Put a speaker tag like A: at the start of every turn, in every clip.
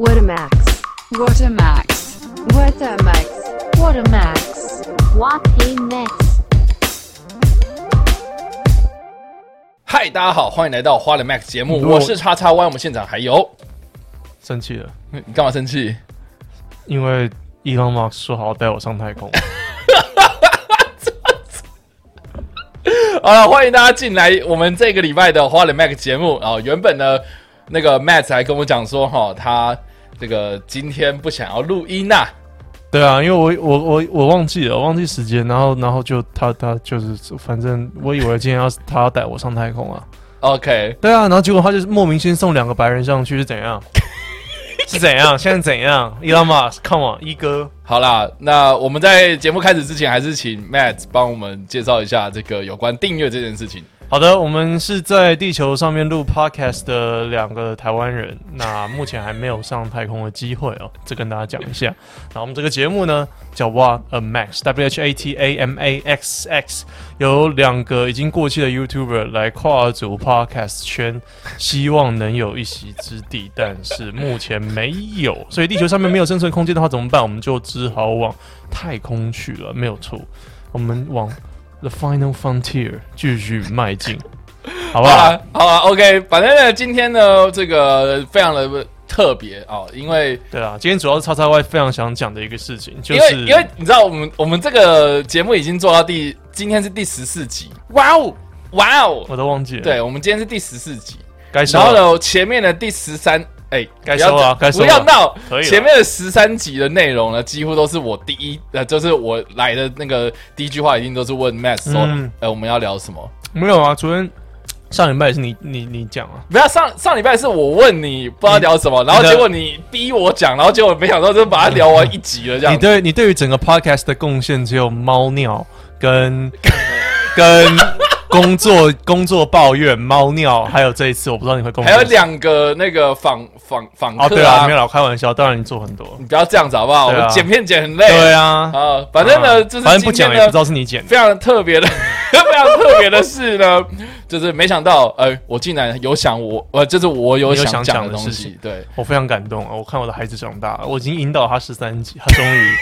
A: What a max.
B: What a max.
A: What a max.
C: What a max. What a max.
D: 嗨，大家好，欢迎来到花了 Max 节目，我是叉叉 Y，我们现场还有，
E: 生气了，
D: 你干嘛生气？
E: 因为 Elon Musk 说好要带我上太空。
D: 好了，欢迎大家进来我们这个礼拜的花了 Max 节目啊、原本呢，那个 Matt 还跟我讲说，哈，他这个今天不想要录音呐、
E: 对啊，因为我我我我忘记了，我忘记时间，然后然后就他他就是，反正我以为今天要他要带我上太空啊。
D: OK，
E: 对啊，然后结果他就是莫名先送两个白人上去，是怎样？是怎样？现在怎样？Elon Musk，Come on，一哥。
D: 好啦，那我们在节目开始之前，还是请 Matt 帮我们介绍一下这个有关订阅这件事情。
E: 好的，我们是在地球上面录 podcast 的两个台湾人，那目前还没有上太空的机会哦，这跟大家讲一下。那我们这个节目呢叫 What a Max，W H A T A M A X X，有两个已经过气的 YouTuber 来跨足 podcast 圈，希望能有一席之地，但是目前没有，所以地球上面没有生存空间的话怎么办？我们就只好往太空去了，没有错，我们往 The Final Frontier 继续迈进，好不好？
D: 好啦，好啦 o k 反正呢，今天呢，这个非常的特别啊、因为
E: 对啊，今天主要是叉叉 Y 非常想讲的一个事情，就
D: 因为
E: 是
D: 因为你知道，我们我们这个节目已经做到第，今天是第十四集，哇哦，哇哦，
E: 我都忘记了，，
D: 对，我们今天是第十四集，
E: 该，
D: 然后呢，前面的第十三，哎，
E: 该
D: 不要
E: 收了该收
D: 不要闹
E: 可以，
D: 前面的十三集的内容呢，几乎都是我第一，呃，就是我来的那个第一句话，一定都是问 Matt 说，
E: 嗯。
D: 呃，我们要聊什么？
E: 没有啊，昨天上礼拜也是你你你讲啊，
D: 不要上上礼拜是我问你不知道聊什么，然后结果你逼我讲，然后结果没想到就把它聊完一集了，这样。
E: 你对你对于整个 podcast 的贡献只有猫尿跟跟工作工作抱怨猫尿，还有这一次我不知道你会贡献
D: 还有两个那个访访访
E: 哦，
D: 客
E: 对啊，没有开玩笑，当然你做很多，
D: 你不要这样子好不好？我剪片剪很累。
E: 对啊，
D: 啊，反正呢，就是
E: 反正不
D: 今天呢
E: 讲也不知道是你剪的，
D: 非常特别的，非常特别的事呢，就是没想到，呃，我竟然有想我，呃，就是我有
E: 有想
D: 想讲
E: 讲的
D: 东西
E: 情，
D: 对，
E: 我非常感动啊！我看我的孩子长大，我已经引导他十三集，他终于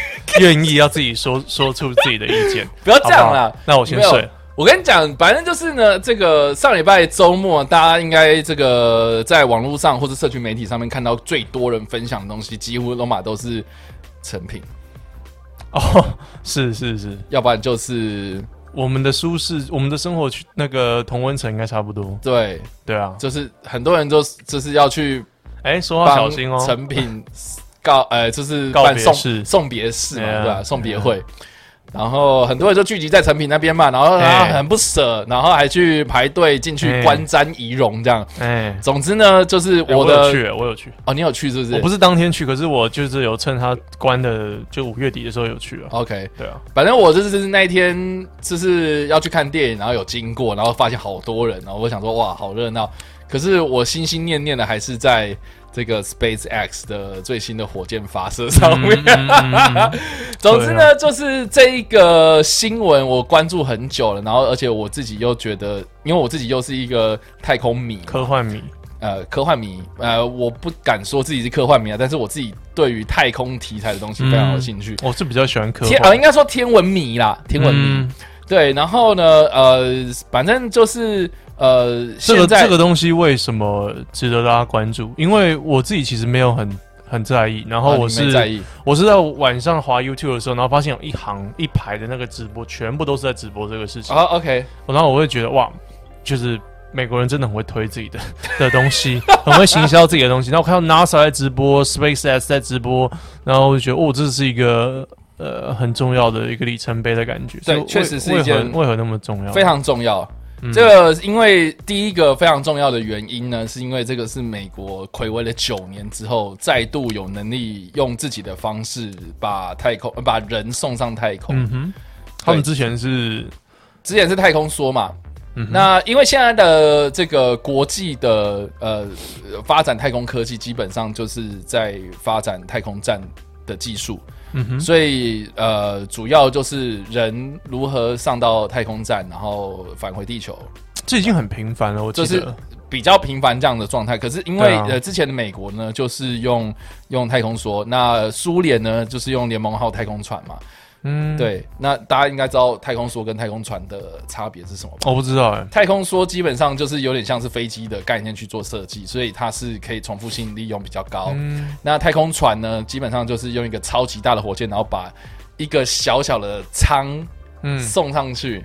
E: 愿意要自己说 说出自己的意见。
D: 不要这样
E: 好
D: 啦。
E: 那我先睡了。
D: 我跟你讲，反正就是呢，这个上礼拜周末，大家应该这个在网络上或者社群媒体上面看到最多人分享的东西，几乎罗马都是成品，
E: 哦，是是是，
D: 要不然就是
E: 我们的舒适，我们的生活去那个同温层应该差不多。
D: 对，
E: 对啊，
D: 就是很多人都是就是要去
E: 哎，说话小心哦。
D: 成品告呃，就是
E: 告
D: 办送
E: 别式。
D: 送别式嘛，
E: 对啊
D: 对吧、送别会。然后很多人就聚集在成品那边嘛，然后他
E: 哎
D: 很不舍，然后还去排队进去
E: 哎
D: 观瞻仪容这样。
E: 哎，
D: 总之呢，就是
E: 哎
D: 我的
E: 有去，我有去。
D: 哦，你有去是不是？
E: 我不是当天去，可是我就是有趁他关的，就五月底的时候有去了。
D: OK，
E: 对啊，
D: 反正我就是那一天就是要去看电影，然后有经过，然后发现好多人，然后我想说哇，好热闹。可是我心心念念的还是在这个 SpaceX 的最新的火箭发射上面。总之呢，就是这一个新闻我关注很久了，然后而且我自己又觉得，因为我自己又是一个太空迷，
E: 科幻迷，
D: 呃科幻迷，呃，我不敢说自己是科幻迷啊，但是我自己对于太空题材的东西非常有兴趣。
E: 我是比较喜欢科
D: 天，呃，
E: 幻
D: 应。该说天文迷啦，天文迷。
E: 嗯
D: 对，然后呢，呃，反正就是呃，
E: 这个
D: 在
E: 这个东西为什么值得大家关注？因为我自己其实没有很很在意，然后我是、
D: 没在意，
E: 我是在晚上滑 YouTube 的时候，然后发现有一行一排的那个直播，全部都是在直播这个事情，
D: 啊，OK，
E: 然后我会觉得哇，就是美国人真的很会推自己的的东西，很会行销自己的东西。然后我看到 NASA 在直播，SpaceX 在直播，然后我就觉得哦，这是一个。呃，很重要的一个里程碑的感觉，
D: 对确实是一件
E: 为何那么重要？
D: 非常重要。
E: 嗯
D: 这个因为第一个非常重要的原因呢，是因为这个是美国暌违了九年之后，再度有能力用自己的方式把太空、呃把人送上太空。
E: 嗯哼，他们之前是
D: 之前是太空梭嘛，
E: 嗯
D: 那因为现在的这个国际的呃发展太空科技，基本上就是在发展太空站的技术，所以呃主要就是人如何上到太空站，然后返回地球，
E: 这已经很频繁了，我记
D: 就是。比较频繁这样的状态。可是因为、
E: 啊
D: 呃之前的美国呢，就是用用太空梭，那苏联呢就是用联盟号太空船嘛。
E: 嗯，，
D: 对，那大家应该知道太空梭跟太空船的差别是什么吧？
E: 我不知道哎，
D: 太空梭基本上就是有点像是飞机的概念去做设计，所以它是可以重复性利用比较高。
E: 嗯，
D: 那太空船呢，基本上就是用一个超级大的火箭，然后把一个小小的舱
E: 嗯，
D: 送上去，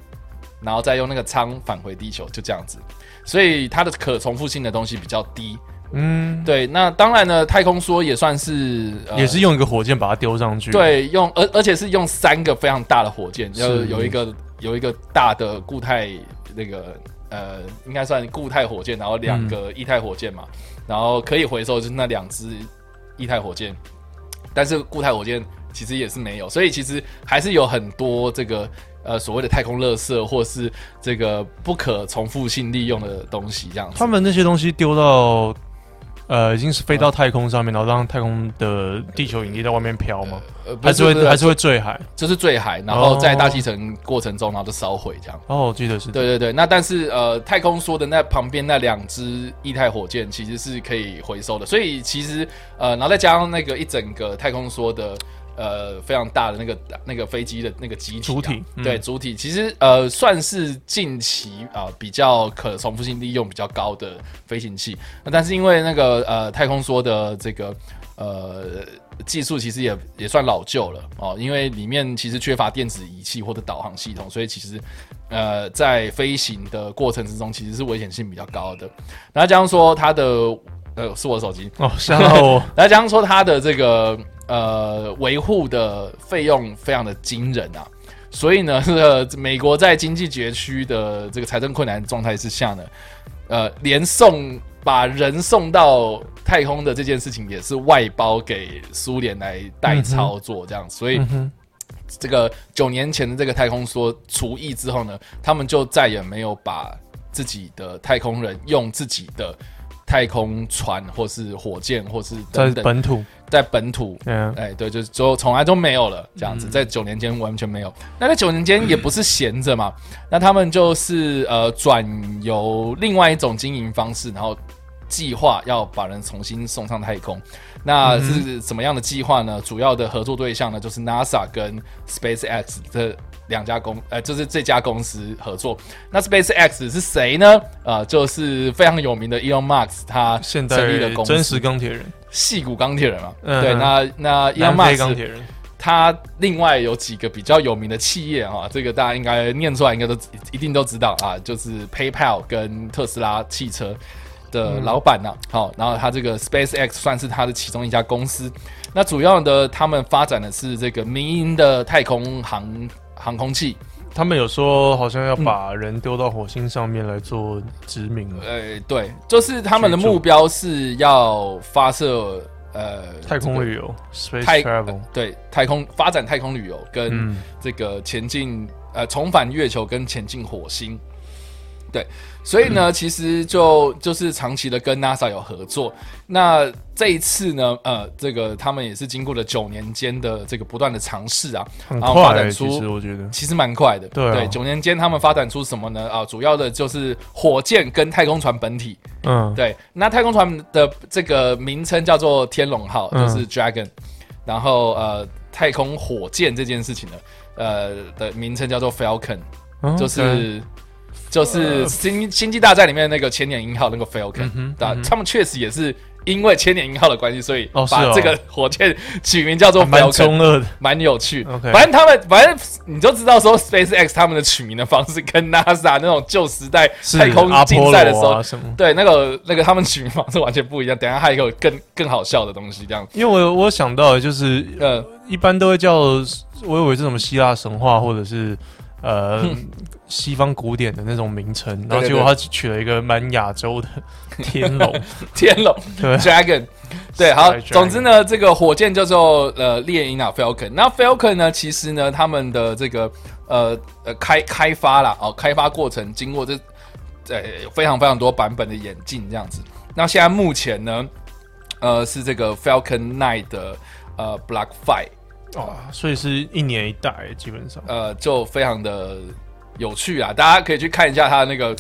D: 然后再用那个舱返回地球，就这样子。所以它的可重复性的东西比较低。
E: 嗯，
D: 对，那当然呢，太空梭也算是、呃
E: 也是用一个火箭把它丢上去，，
D: 对，用而而且是用三个非常大的火箭，
E: 是
D: 有有一个有一个大的固态那个呃，应该算固态火箭，然后两个液态火箭嘛，然后可以回收就是那两只液态火箭，但是固态火箭其实也是没有，所以其实还是有很多这个呃所谓的太空垃圾或是这个不可重复性利用的东西这样子。
E: 他们那些东西丢到。呃，已经是飞到太空上面，然后让太空的地球引力在外面飘吗？
D: 呃
E: 还是会还是会坠海？
D: 就是坠海，然后在大气层过程中，然后就烧毁这样。
E: 哦，我记得是，
D: 对对对，那但是呃，太空梭的那旁边那两只液态火箭其实是可以回收的，所以其实呃，然后再加上那个一整个太空梭的呃非常大的那个那个飞机的那个机体啊、
E: 主体嗯。
D: 对主体，其实呃算是近期啊、比较可重复性利用比较高的飞行器，那但是因为那个呃太空梭的这个呃技术其实也也算老旧了。哦，因为里面其实缺乏电子仪器或者导航系统，所以其实呃在飞行的过程之中其实是危险性比较高的。然后加上说它的呃是我的手机，
E: 哦，吓到我，
D: 然后加上说它的这个呃维护的费用非常的惊人啊。所以呢，这 个美国在经济拮据的这个财政困难状态之下呢，呃，连送把人送到太空的这件事情也是外包给苏联来代操作，这样，所以
E: 嗯，
D: 这个九年前的这个太空梭除役之后呢，他们就再也没有把自己的太空人用自己的太空船或是火箭或是
E: 在
D: 等等
E: 本土，
D: 在本土
E: 嗯，
D: 哎，对，就是就从来都没有了，这样子，在九年间完全没有。那在九年间也不是闲着嘛，那他们就是呃转由另外一种经营方式，然后计划要把人重新送上太空。那是怎么样的计划呢？主要的合作对象呢，就是 NASA 跟 SpaceX 这两家公，呃，就是这家公司合作。那 SpaceX 是谁呢？呃，就是非常有名的 Elon Musk，他
E: 现
D: 成立的公司
E: 真实钢铁人，
D: 细骨钢铁人嘛。
E: 嗯
D: 对，那那 Elon Musk
E: 钢铁人，
D: 他另外有几个比较有名的企业啊，这个大家应该念出来，应该都一定都知道啊，就是 PayPal 跟特斯拉汽车的老板呐、好、然后他这个 SpaceX 算是他的其中一家公司。那主要的他们发展的是这个民营的太空航航空器，
E: 他们有说好像要把人丢到火星上面来做殖民了，
D: 呃，对，就是他们的目标是要发射呃
E: 太空
D: 这个
E: 旅游，space
D: 太
E: travel，
D: 对太空发展太空旅游跟
E: 嗯。
D: 这个前进呃重返月球跟前进火星。对，所以呢，其实就就是长期的跟 NASA 有合作。那这一次呢，呃，这个他们也是经过了九年间的这个不断的尝试啊，
E: 很
D: 然后发展出
E: 其实我觉得，
D: 其实蛮快的。
E: 对啊
D: 九年间他们发展出什么呢？啊，主要的就是火箭跟太空船本体。
E: 嗯，
D: 对，那太空船的这个名称叫做天龙号，
E: 嗯
D: 就是 Dragon，、然后呃，太空火箭这件事情呢，呃的名称叫做 Falcon，、
E: 嗯
D: 就
E: 对
D: 是就是星星际大战里面那个千年鹰号那个 Falcon，
E: 嗯
D: 对他们确实也是因为千年鹰号的关系，所以把这个火箭取名叫做
E: 还蛮
D: Falcon。
E: 中二的，
D: 蛮有趣。
E: OK
D: 反正他们，反正你就知道说，SpaceX 他们的取名的方式跟 NASA 那种旧时代太空竞赛的时候，
E: 啊。
D: 对，那个那个他们取名方式完全不一样。等一下还有一个更更好笑的东西，这样，
E: 因为我我想到的就是，
D: 呃，
E: 一般都会叫，我以为是什么希腊神话或者是呃西方古典的那种名称，然后结果他取了一个蛮亚洲的天龙，
D: 天龙
E: 对
D: Dragon，对，好总之呢，这个火箭叫做呃猎鹰啊 Falcon。那 Falcon 呢，其实呢，他们的这个呃呃开开发啦，哦，开发过程经过这呃非常非常多版本的演进，这样子。那现在目前呢，呃是这个 Falcon Nine 的呃 Block Five。
E: 哦，所以是一年一代，基本上。
D: 呃，就非常的有趣啊！大家可以去看一下他那个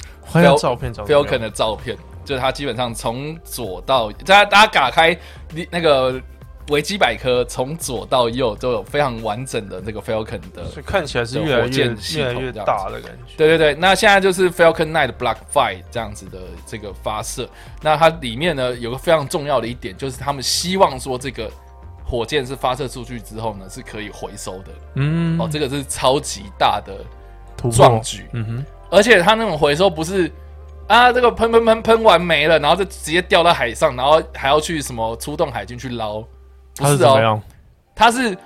E: 照片
D: ，Falcon 的照片，就是他基本上从左到大家大家打开那个维基百科，从左到右都有非常完整的那个 Falcon 的
E: 所以看起来是越越越来越大的感觉。
D: 对对对，那现在就是 Falcon 9的 Block Five 这样子的这个发射，那它里面呢有个非常重要的一点，就是他们希望说这个火箭是发射出去之后呢是可以回收的，
E: 嗯，
D: 哦，这个是超级大的壮举，
E: 嗯哼，
D: 而且它那种回收不是啊，这个喷喷喷喷完没了，然后就直接掉到海上，然后还要去什么出动海军去捞，不
E: 它是
D: 是哦？它是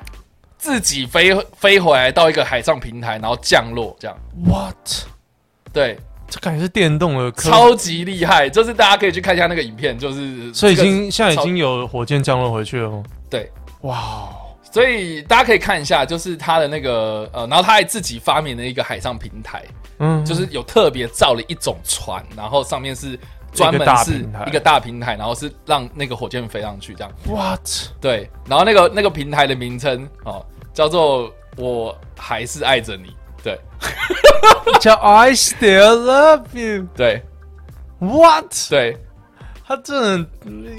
D: 自己飞飞回来到一个海上平台，然后降落这样
E: ，What？
D: 对，
E: 这感觉是电动的科，
D: 超级厉害，就是大家可以去看一下那个影片，就是
E: 所以已
D: 这个
E: 经现在已
D: 超
E: 经有火箭降落回去了吗？
D: 对，
E: 哇哦，
D: 所以大家可以看一下，就是他的那个呃，然后他还自己发明了一个海上平台，
E: 嗯，
D: 就是有特别造了一种船，然后上面是专门是一个大平台，然后是让那个火箭飞上去这样。
E: What？
D: 对，然后那个那个平台的名称哦，叫做我还是爱着你。对
E: 叫 I still love you。
D: 对
E: What？
D: 对，
E: 他真的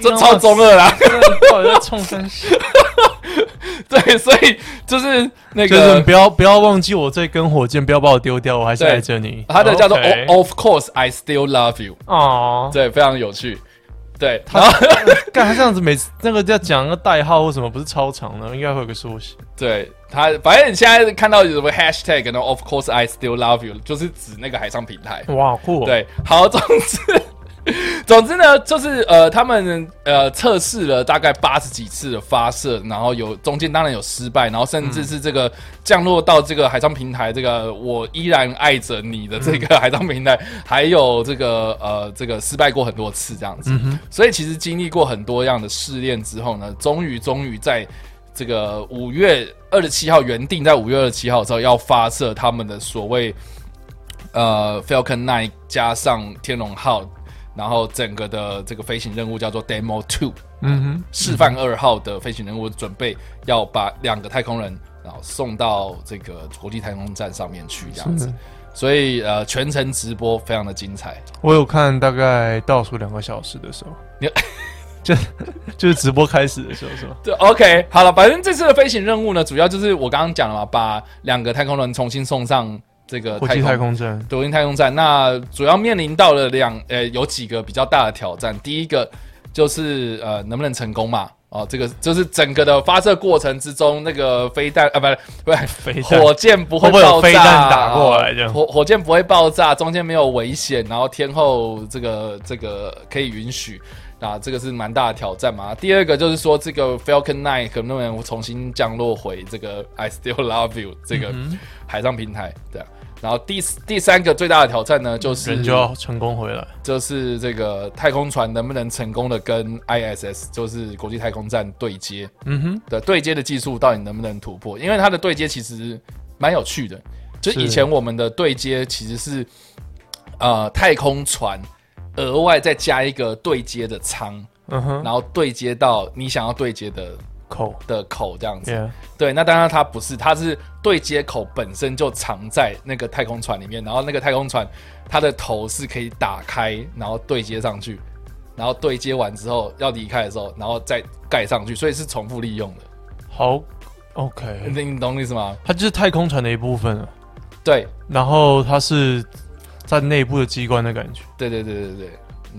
D: 这超中二啦。
E: 真的到底在冲三小？
D: 对，所以就是那
E: 就是你
D: 个
E: 不要不要忘记我这根火箭，不要把我丢掉，我还是
D: 对
E: 爱着你。
D: 他的叫做 Of course I still love you。
E: 哦，
D: 对，非常有趣。对，然后
E: 干他这样子，每次那个要讲个代号或什么，不是超长的，应该会有个缩写。
D: 对他，反正你现在看到有什么 hashtag，然后 Of course I still love you，就是指那个海上平台。
E: 哇，酷、哦！，
D: 对，好，总之，总之呢，就是呃，他们呃测试了大概八十几次的发射，然后有中间当然有失败，然后甚至是这个降落到这个海上平台，这个我依然爱着你的这个海上平台，还有这个呃这个失败过很多次这样子。所以其实经历过很多样的试炼之后呢，终于终于在这个五月二十七号原定在五月二十七号的时候要发射他们的所谓呃 Falcon Nine 加上天龙号，然后整个的这个飞行任务叫做 Demo Two
E: 嗯哼，
D: 示范二号的飞行任务，准备要把两个太空人然后送到这个国际太空站上面去这样子。所以呃，全程直播非常的精彩。
E: 我有看大概倒数两个小时的时候，
D: 你
E: 就就是直播开始的时候是吧？
D: 对，OK，好了，反正这次的飞行任务呢，主要就是我刚刚讲了嘛，把两个太空人重新送上这个
E: 国际太空站，
D: 抖音太空站。那主要面临到了两呃有几个比较大的挑战，第一个就是呃能不能成功嘛？哦，这个就是整个的发射过程之中，那个飞弹啊，不是不是
E: 飞弹
D: 火箭不会爆炸，
E: 飞弹打过来这样
D: 哦火火箭不会爆炸，中间没有危险，然后天后这个这个可以允许。啊，这个是蛮大的挑战嘛。第二个就是说，这个 Falcon Nine 可能不能重新降落回这个 I Still Love You 这个
E: 嗯
D: 海上平台，对啊。然后第第三个最大的挑战呢，就是
E: 人就要成功回来。
D: 就是这个太空船能不能成功的跟 ISS 就是国际太空站对接
E: 嗯哼，
D: 的对接的技术到底能不能突破？因为它的对接其实蛮有趣的，就是以前我们的对接其实是呃太空船额外再加一个对接的舱，
E: 嗯哼，
D: 然后对接到你想要对接的
E: 口
D: 的口这样子。
E: ，Yeah，
D: 对，那当然它不是，它是对接口本身就藏在那个太空船里面，然后那个太空船它的头是可以打开，然后对接上去，然后对接完之后要离开的时候，然后再盖上去，所以是重复利用的。
E: 好，OK，
D: 你你懂我意思吗？
E: 它就是太空船的一部分了。
D: 对，
E: 然后它是在内部的机关的感觉，
D: 对对对对对，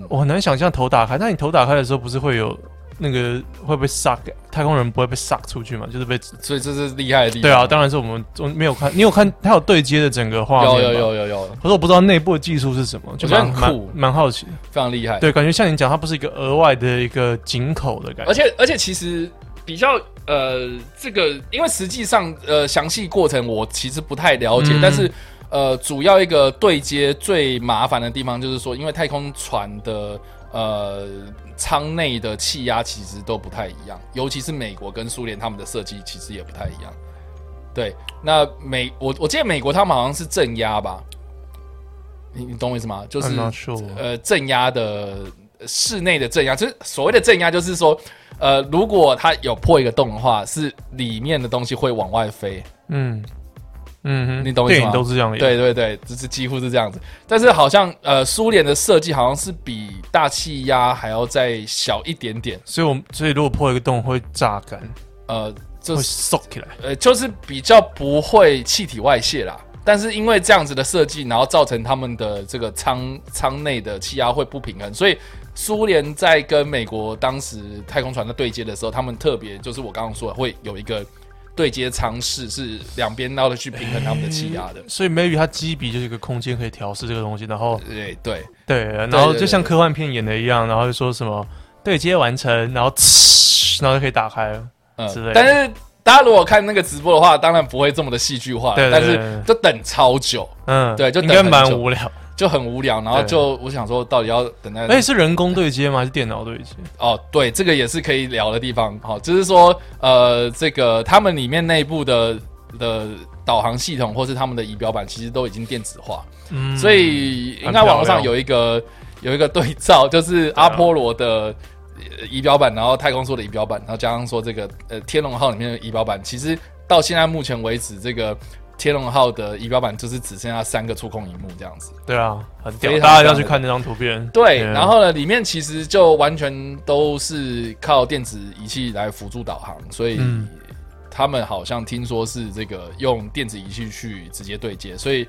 E: 我很难想象头打开。那你头打开的时候，不是会有那个会被 suck 太空人不会被 suck 出去嘛？就是被
D: 所以这是厉害的地方。
E: 对啊，当然是我们我没有看，你有看他有对接的整个画面
D: 有有有有有，
E: 可是我不知道内部的技术是什么，就蛮
D: 酷
E: 蛮蛮好奇。
D: 非常厉害。
E: 对，感觉像你讲，它不是一个额外的一个井口的感觉，
D: 而且而且其实比较呃，这个因为实际上呃详细过程我其实不太了解，
E: 嗯
D: 但是呃主要一个对接最麻烦的地方就是说，因为太空船的呃舱内的气压其实都不太一样，尤其是美国跟苏联他们的设计其实也不太一样。对，那美我我记得美国他们好像是正压吧，你你懂我意思吗？就是
E: sure
D: 呃正压的室内的正压，就是所谓的正压，就是说呃如果它有破一个洞的话，是里面的东西会往外飞。
E: 嗯，嗯哼，
D: 你懂我意思吗
E: 电影都是这样演。，
D: 对对对，就是几乎是这样子。但是好像呃，苏联的设计好像是比大气压还要再小一点点，
E: 所以我们所以如果破一个洞会榨干，
D: 呃，就
E: 会
D: 是
E: 缩起来。
D: 呃，就是比较不会气体外泄啦。但是因为这样子的设计，然后造成他们的这个舱舱内的气压会不平衡，所以苏联在跟美国当时太空船的对接的时候，他们特别就是我刚刚说的会有一个对接舱室，是两边要的去平衡他们的气压的。
E: 所以 maybe 它基比就是一个空间可以调试这个东西，然后
D: 对对，
E: 对，然后就像科幻片演的一样，然后就说什么对接完成，然后呲然后就可以打开了。
D: 嗯
E: 之类的
D: 但是大家如果看那个直播的话，当然不会这么的戏剧化，
E: 对对
D: 但是就等超久，
E: 嗯，
D: 对就
E: 应该
D: 等
E: 蛮无聊。
D: 就很无聊。然后就我想说，到底要等待
E: 而且是人工对接吗？还是电脑对接？
D: 哦，对，这个也是可以聊的地方。好、就是说，呃，这个他们里面内部的的导航系统或是他们的仪表板，其实都已经电子化，
E: 嗯，
D: 所以应该网络上有一个有一个对照，就是阿波罗的。呃仪表板，然后太空梭的仪表板，然后加上说这个呃天龙号里面的仪表板，其实到现在目前为止，这个天龙号的仪表板就是只剩下三个触控荧幕这样子。
E: 对啊，很屌大家要去看那张图片。
D: 对，
E: 嗯
D: 然后呢，里面其实就完全都是靠电子仪器来辅助导航，所以
E: 嗯
D: 他们好像听说是这个用电子仪器去直接对接，所以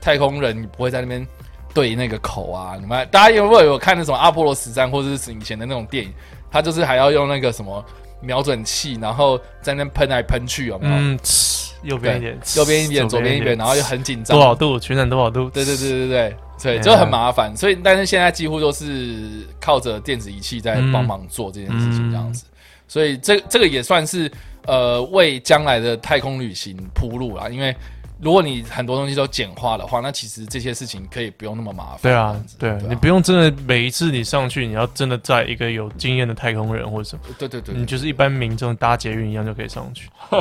D: 太空人不会在那边对那个口啊。你们大家有没有有看那种阿波罗十三或者是以前的那种电影？他就是还要用那个什么瞄准器，然后在那边喷来喷去，有没有？
E: 嗯，呲右边一点，
D: 右边一点，左边一点，然后就很紧张。
E: 多少度？旋转多少度？
D: 对对对对对，所以
E: 嗯
D: 就很麻烦。所以，但是现在几乎都是靠着电子仪器在帮忙做这件事情，这样子。所以这这个也算是呃为将来的太空旅行铺路啦。因为如果你很多东西都简化的话，那其实这些事情可以不用那么麻烦。
E: 对啊对
D: 啊
E: 你不用真的每一次你上去，你要真的在一个有经验的太空人或者什么，
D: 对对对对
E: 你就是一般民众搭捷运一样就可以上去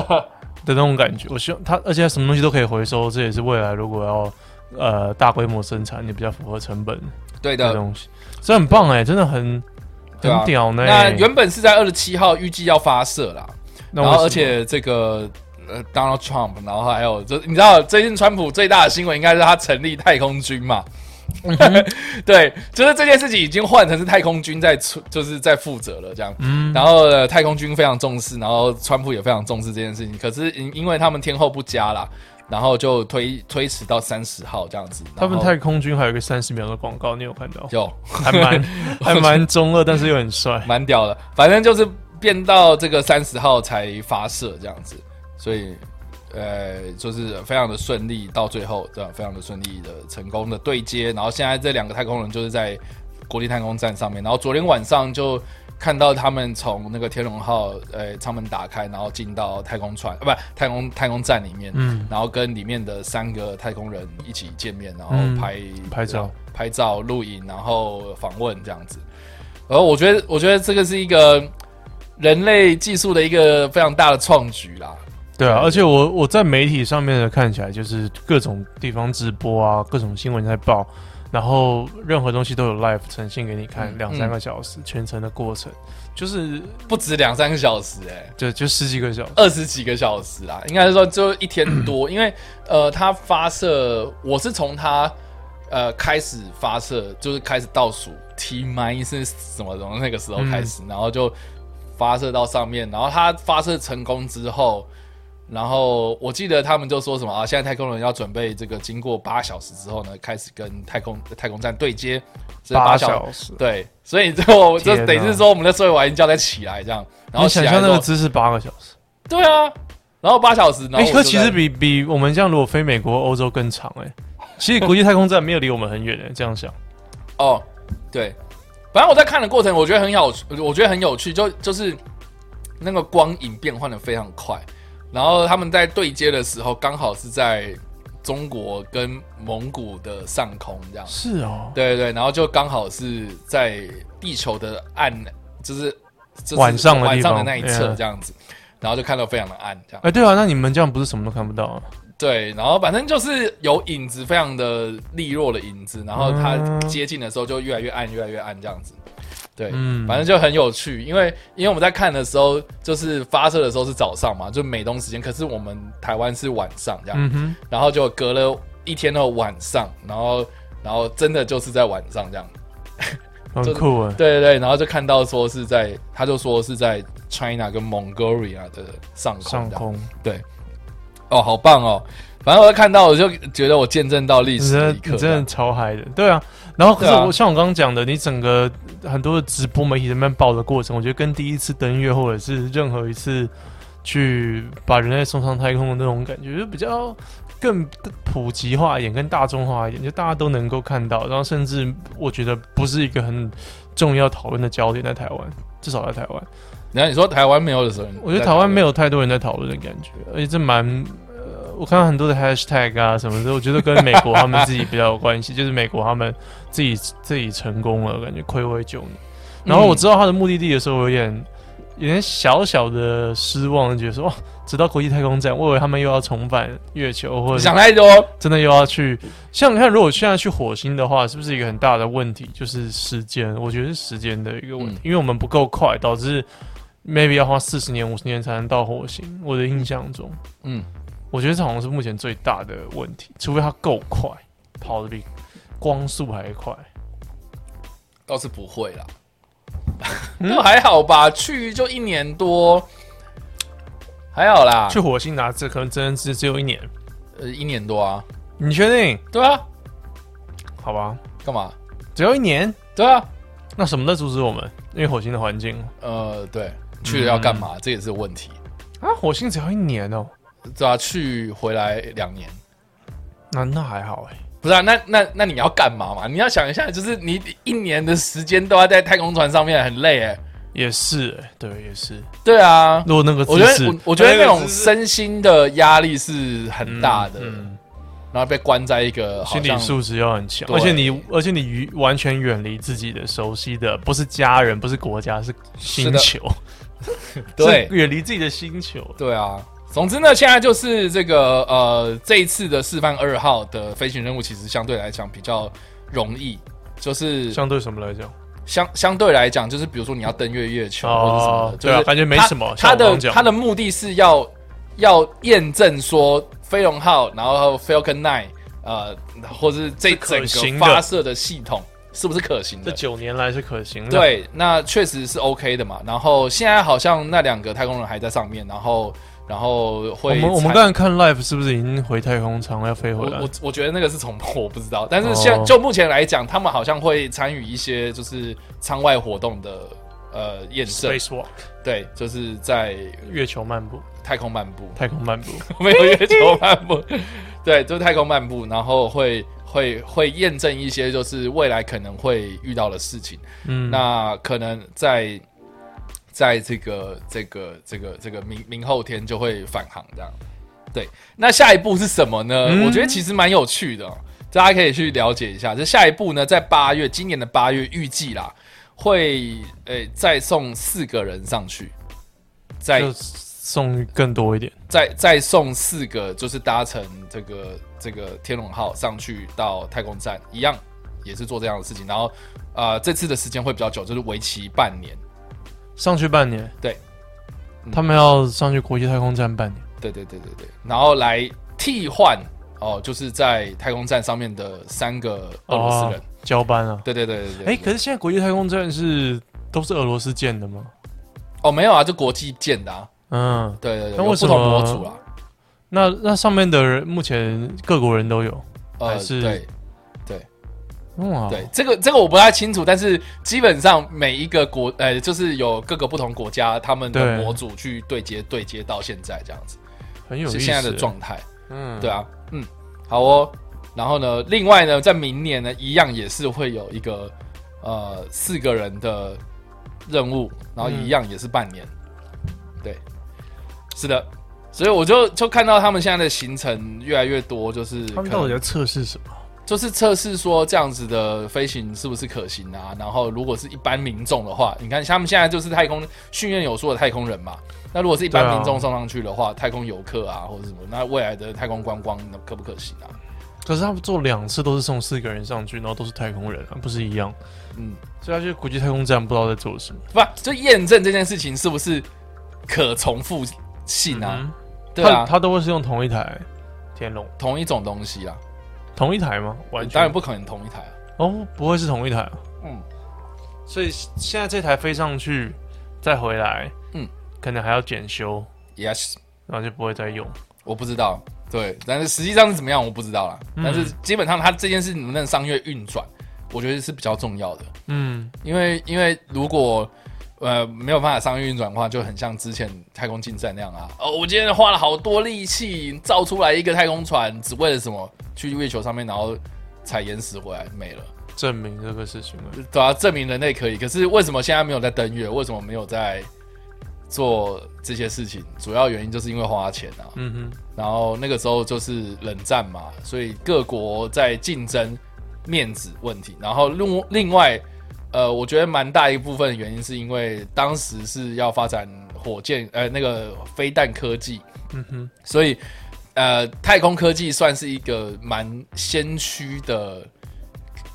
E: 的那种感觉。我希望它，而且它什么东西都可以回收，这也是未来如果要呃大规模生产，也比较符合成本
D: 对的。
E: 的东西。这很棒哎、真的很很屌呢、
D: 那原本是在二十七号预计要发射啦，
E: 那
D: 然后而且这个呃 Donald Trump，然后还有就你知道最近川普最大的新闻应该是他成立太空军嘛。对，就是这件事情已经换成是太空军在出，就是在负责了这样。
E: 嗯
D: 然后、呃、太空军非常重视，然后川普也非常重视这件事情。可是因因为他们天后不佳啦，然后就推推迟到三十号这样子。
E: 他们太空军还有一个三十秒的广告，你有看到？
D: 有
E: 还蛮 还蛮中二，但是又很帅。
D: 蛮屌的，反正就是变到这个三十号才发射这样子，所以呃，就是非常的顺利，到最后这样非常的顺利的成功的对接，然后现在这两个太空人就是在国际太空站上面，然后昨天晚上就看到他们从那个天龙号呃舱门打开，然后进到太空船，呃不太空太空站里面，
E: 嗯，
D: 然后跟里面的三个太空人一起见面，然后
E: 嗯
D: 拍、
E: 拍照、
D: 拍照、录影，然后访问这样子。然后我觉得，我觉得这个是一个人类技术的一个非常大的创举啦。
E: 对啊，而且我我在媒体上面的看起来，就是各种地方直播啊，各种新闻在报，然后任何东西都有 live 呈现给你看，
D: 嗯
E: 两三个小时全程的过程，就是
D: 不止两三个小时、欸，
E: 就就十几个小时。
D: 二十几个小时啊，应该是说就一天多，因为呃，它发射，我是从它呃开始发射，就是开始倒数 T minus 什么从那个时候开始，然后就发射到上面，然后它发射成功之后。然后我记得他们就说什么啊，现在太空人要准备这个，经过八小时之后呢，开始跟太空太空站对接，这
E: 八
D: 小
E: 小时，
D: 对，所以就就等于是说我们的所有玩家再起来这样，然后
E: 想象那个姿势八个小时，
D: 对啊，然后八小时，然后
E: 其实比比我们这样如果飞美国、欧洲更长哎、其实国际太空站没有离我们很远哎、这样想，
D: 哦，对，反正我在看的过程，我觉得很有，我觉得很有趣，就就是那个光影变换的非常快，然后他们在对接的时候，刚好是在中国跟蒙古的上空这样，
E: 是哦，
D: 对对对，然后就刚好是在地球的暗，就是就是
E: 晚上的
D: 晚上的那一侧这样子，然后就看到非常的暗这样。
E: 哎、对啊，那你们这样不是什么都看不到啊？
D: 对，然后反正就是有影子，非常的利落的影子，然后它
E: 嗯
D: 接近的时候就越来越暗，越来越暗这样子。对，
E: 嗯。
D: 反正就很有趣，因为因为我们在看的时候，就是发射的时候是早上嘛，就美东时间，可是我们台湾是晚上这样，
E: 嗯，
D: 然后就隔了一天的晚上，然后然后真的就是在晚上这样，
E: 很酷啊。
D: 对对对，然后就看到说是在，他就说是在 China 跟 Mongolia 的上
E: 上空，对。
D: 哦，好棒哦！反正我看到我就觉得我见证到历史的一刻
E: 真的你真的，超嗨的，对啊。然后可是我像我刚刚讲的，你整个很多的直播媒体在那边报的过程，我觉得跟第一次登月或者是任何一次去把人类送上太空的那种感觉，就比较更普及化一点，更大众化一点，就大家都能够看到。然后甚至我觉得不是一个很重要讨论的焦点，在台湾，至少在台湾。
D: 然后你说台湾没有的时候，
E: 我觉得台湾没有太多人在讨论的感觉，而且这蛮呃，我看到很多的 hashtag 啊什么的，我觉得跟美国他们自己比较有关系，就是美国他们自己自己成功了，感觉暌违九年。然后我知道他的目的地的时候，我有点有点小小的失望，觉得说哇，直到国际太空站，我以为他们又要重返月球，或者
D: 想太多，
E: 真的又要去。像你看，如果现在去火星的话，是不是一个很大的问题？就是时间，我觉得是时间的一个问题，
D: 嗯
E: 因为我们不够快，导致 maybe 要花四十年、五十年才能到火星。我的印象中，
D: 嗯，
E: 我觉得这好像是目前最大的问题，除非它够快，跑得比光速还快。
D: 倒是不会啦，那还好吧，去就一年多，还好啦，
E: 去火星拿这可能真的只只有一年，
D: 呃一年多啊，
E: 你确定？
D: 对啊，
E: 好吧，
D: 干嘛？
E: 只要一年，
D: 对啊，
E: 那什么在阻止我们？因为火星的环境
D: 呃，对，去了要干嘛？这也是问题，
E: 啊，火星只要一年哦，
D: 对啊，去回来两年。
E: 那那还好哎。
D: 不是啊，那那那你要干嘛嘛？你要想一下，就是你一年的时间都要在太空船上面，很累哎。
E: 也是、欸，对，也是。
D: 对啊，
E: 如果那个姿
D: 我觉
E: 势
D: 得我我觉得那种身心的压力是很大的，
E: 嗯
D: 然后被关在一个
E: 心理素质又很强，而且你而且你与完全远离自己的熟悉的，不是家人，不是国家，是星
D: 的
E: 球，
D: 对
E: 远离自己的星球。
D: 对啊。总之呢，现在就是这个呃，这一次的示范二号的飞行任务，其实相对来讲比较容易，就是
E: 相对什么来讲？
D: 相相对来讲，就是比如说你要登月月球或者什么的，就是
E: 哦对啊感觉没什么
D: 它它的它的目的是要要验证说飞龙号，然后 Falcon Nine，呃，或者
E: 是这
D: 整个发射的系统是不是可行的
E: 这
D: 的？
E: 九年来是可行的。，
D: 对，那确实是 OK 的嘛。然后现在好像那两个太空人还在上面，然后然后会我
E: 们我们
D: 参
E: 刚才看 Life 是不是已经回太空舱要飞回来
D: 我我？我觉得那个是重播，我不知道。但是现、
E: 哦
D: 就目前来讲，他们好像会参与一些就是舱外活动的呃验证
E: ，Spacewalk
D: 对，就是在
E: 月球漫步，
D: 太空漫步，
E: 太空漫步。
D: 没有月球漫步，对，就是太空漫步，然后会会会验证一些就是未来可能会遇到的事情。
E: 嗯，
D: 那可能在在这个这个这个这个明明后天就会返航这样。对，那下一步是什么呢？
E: 嗯
D: 我觉得其实蛮有趣的、哦，大家可以去了解一下。这下一步呢，在八月，今年的八月预计啦，会诶、再送四个人上去，再
E: 送更多一点。
D: 再再送四个，就是搭乘这个这个天龙号上去到太空站，一样也是做这样的事情。然后呃，这次的时间会比较久，就是为期半年。
E: 上去半年，
D: 对嗯
E: 他们要上去国际太空站半年。
D: 对对对对对，然后来替换哦，就是在太空站上面的三个俄罗斯人。
E: 哦交班啊。
D: 对对对对对。
E: 哎、可是现在国际太空站是都是俄罗斯建的吗？
D: 哦，没有啊，就国际建的啊。
E: 嗯，
D: 对对对，有
E: 那为什么
D: 不同模组啊？
E: 那那上面的人目前各国人都有。
D: 呃，
E: 是
D: 对
E: 哇，
D: 对，这个这个我不太清楚，但是基本上每一个国，呃，就是有各个不同国家他们的模组去对接对接到现在这样子，
E: 很有。
D: 是现在的状态。
E: 嗯，
D: 对啊，嗯，好哦。然后呢，另外呢，在明年呢，一样也是会有一个呃四个人的任务，然后一样也是半年。对，是的，所以我就就看到他们现在的行程越来越多，就是
E: 他们到底在测试什么？
D: 就是测试说这样子的飞行是不是可行啊？然后如果是一般民众的话，你看他们现在就是太空训练有素的太空人嘛。那如果是一般民众送上去的话，太空游客啊或者什么，那未来的太空观光那可不可行啊？
E: 可是他们做两次都是送四个人上去，然后都是太空人啊，不是一样？
D: 嗯，
E: 所以他去国际太空站不知道在做什么。
D: 不，就验证这件事情是不是可重复性啊？
E: 嗯
D: 对啊，
E: 他他都会是用同一台天龙，
D: 同一种东西啦，
E: 同一台吗？完全
D: 当然不可能同一台啊。
E: 哦，不会是同一台啊。
D: 嗯，
E: 所以现在这台飞上去再回来，
D: 嗯，
E: 可能还要检修
D: ，Yes，
E: 然后就不会再用。
D: 我不知道，对，但是实际上是怎么样我不知道啦。
E: 嗯
D: 但是基本上它这件事能不能商业运转，我觉得是比较重要的。
E: 嗯，
D: 因为因为如果呃没有办法商业运转的话，就很像之前太空竞赛那样啊。哦，我今天花了好多力气造出来一个太空船，只为了什么？去月球上面，然后采岩石回来没了。
E: 证明这个事情了。
D: 对啊，证明人类可以。可是为什么现在没有在登月？为什么没有在做这些事情？主要原因就是因为花钱啊。
E: 嗯哼，
D: 然后那个时候就是冷战嘛，所以各国在竞争面子问题。然后另另外，呃，我觉得蛮大一部分的原因是因为当时是要发展火箭，呃，那个飞弹科技，
E: 嗯哼，
D: 所以呃，太空科技算是一个蛮先驱的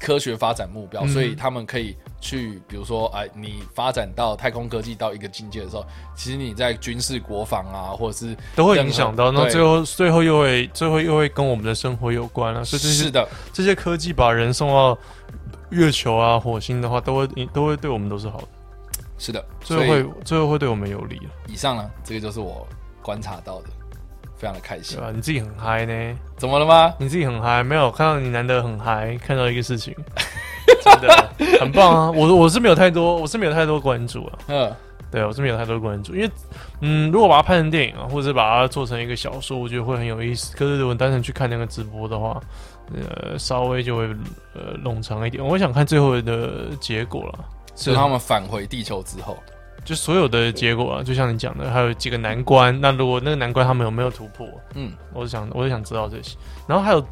D: 科学发展目标，
E: 嗯。
D: 所以他们可以去，比如说，哎、你发展到太空科技到一个境界的时候，其实你在军事国防啊，或者是
E: 都会影响到，那最后最后又会最后又会跟我们的生活有关啊。所以这些
D: 是的，
E: 这些科技把人送到月球啊、火星的话，都会都会对我们都是好的，
D: 是的，
E: 最后会最后会对我们有利啊，
D: 以上呢，这个就是我观察到的，非常的开心
E: 对。吧？你自己很嗨呢，
D: 怎么了吗？
E: 你自己很嗨，没有看到你难得很嗨，看到一个事情，真的很棒啊！我我是没有太多，我是没有太多关注啊。
D: 嗯，
E: 对，我是没有太多关注，因为，嗯，如果把它拍成电影啊，或者把它做成一个小说，我觉得会很有意思。可是如果单纯去看那个直播的话，呃，稍微就会呃冗长一点。我想看最后的结果了，
D: 是他们返回地球之后，
E: 就所有的结果啊，就像你讲的，还有几个难关。那如果那个难关他们有没有突破，
D: 嗯，
E: 我是想，我是想知道这些。然后还有，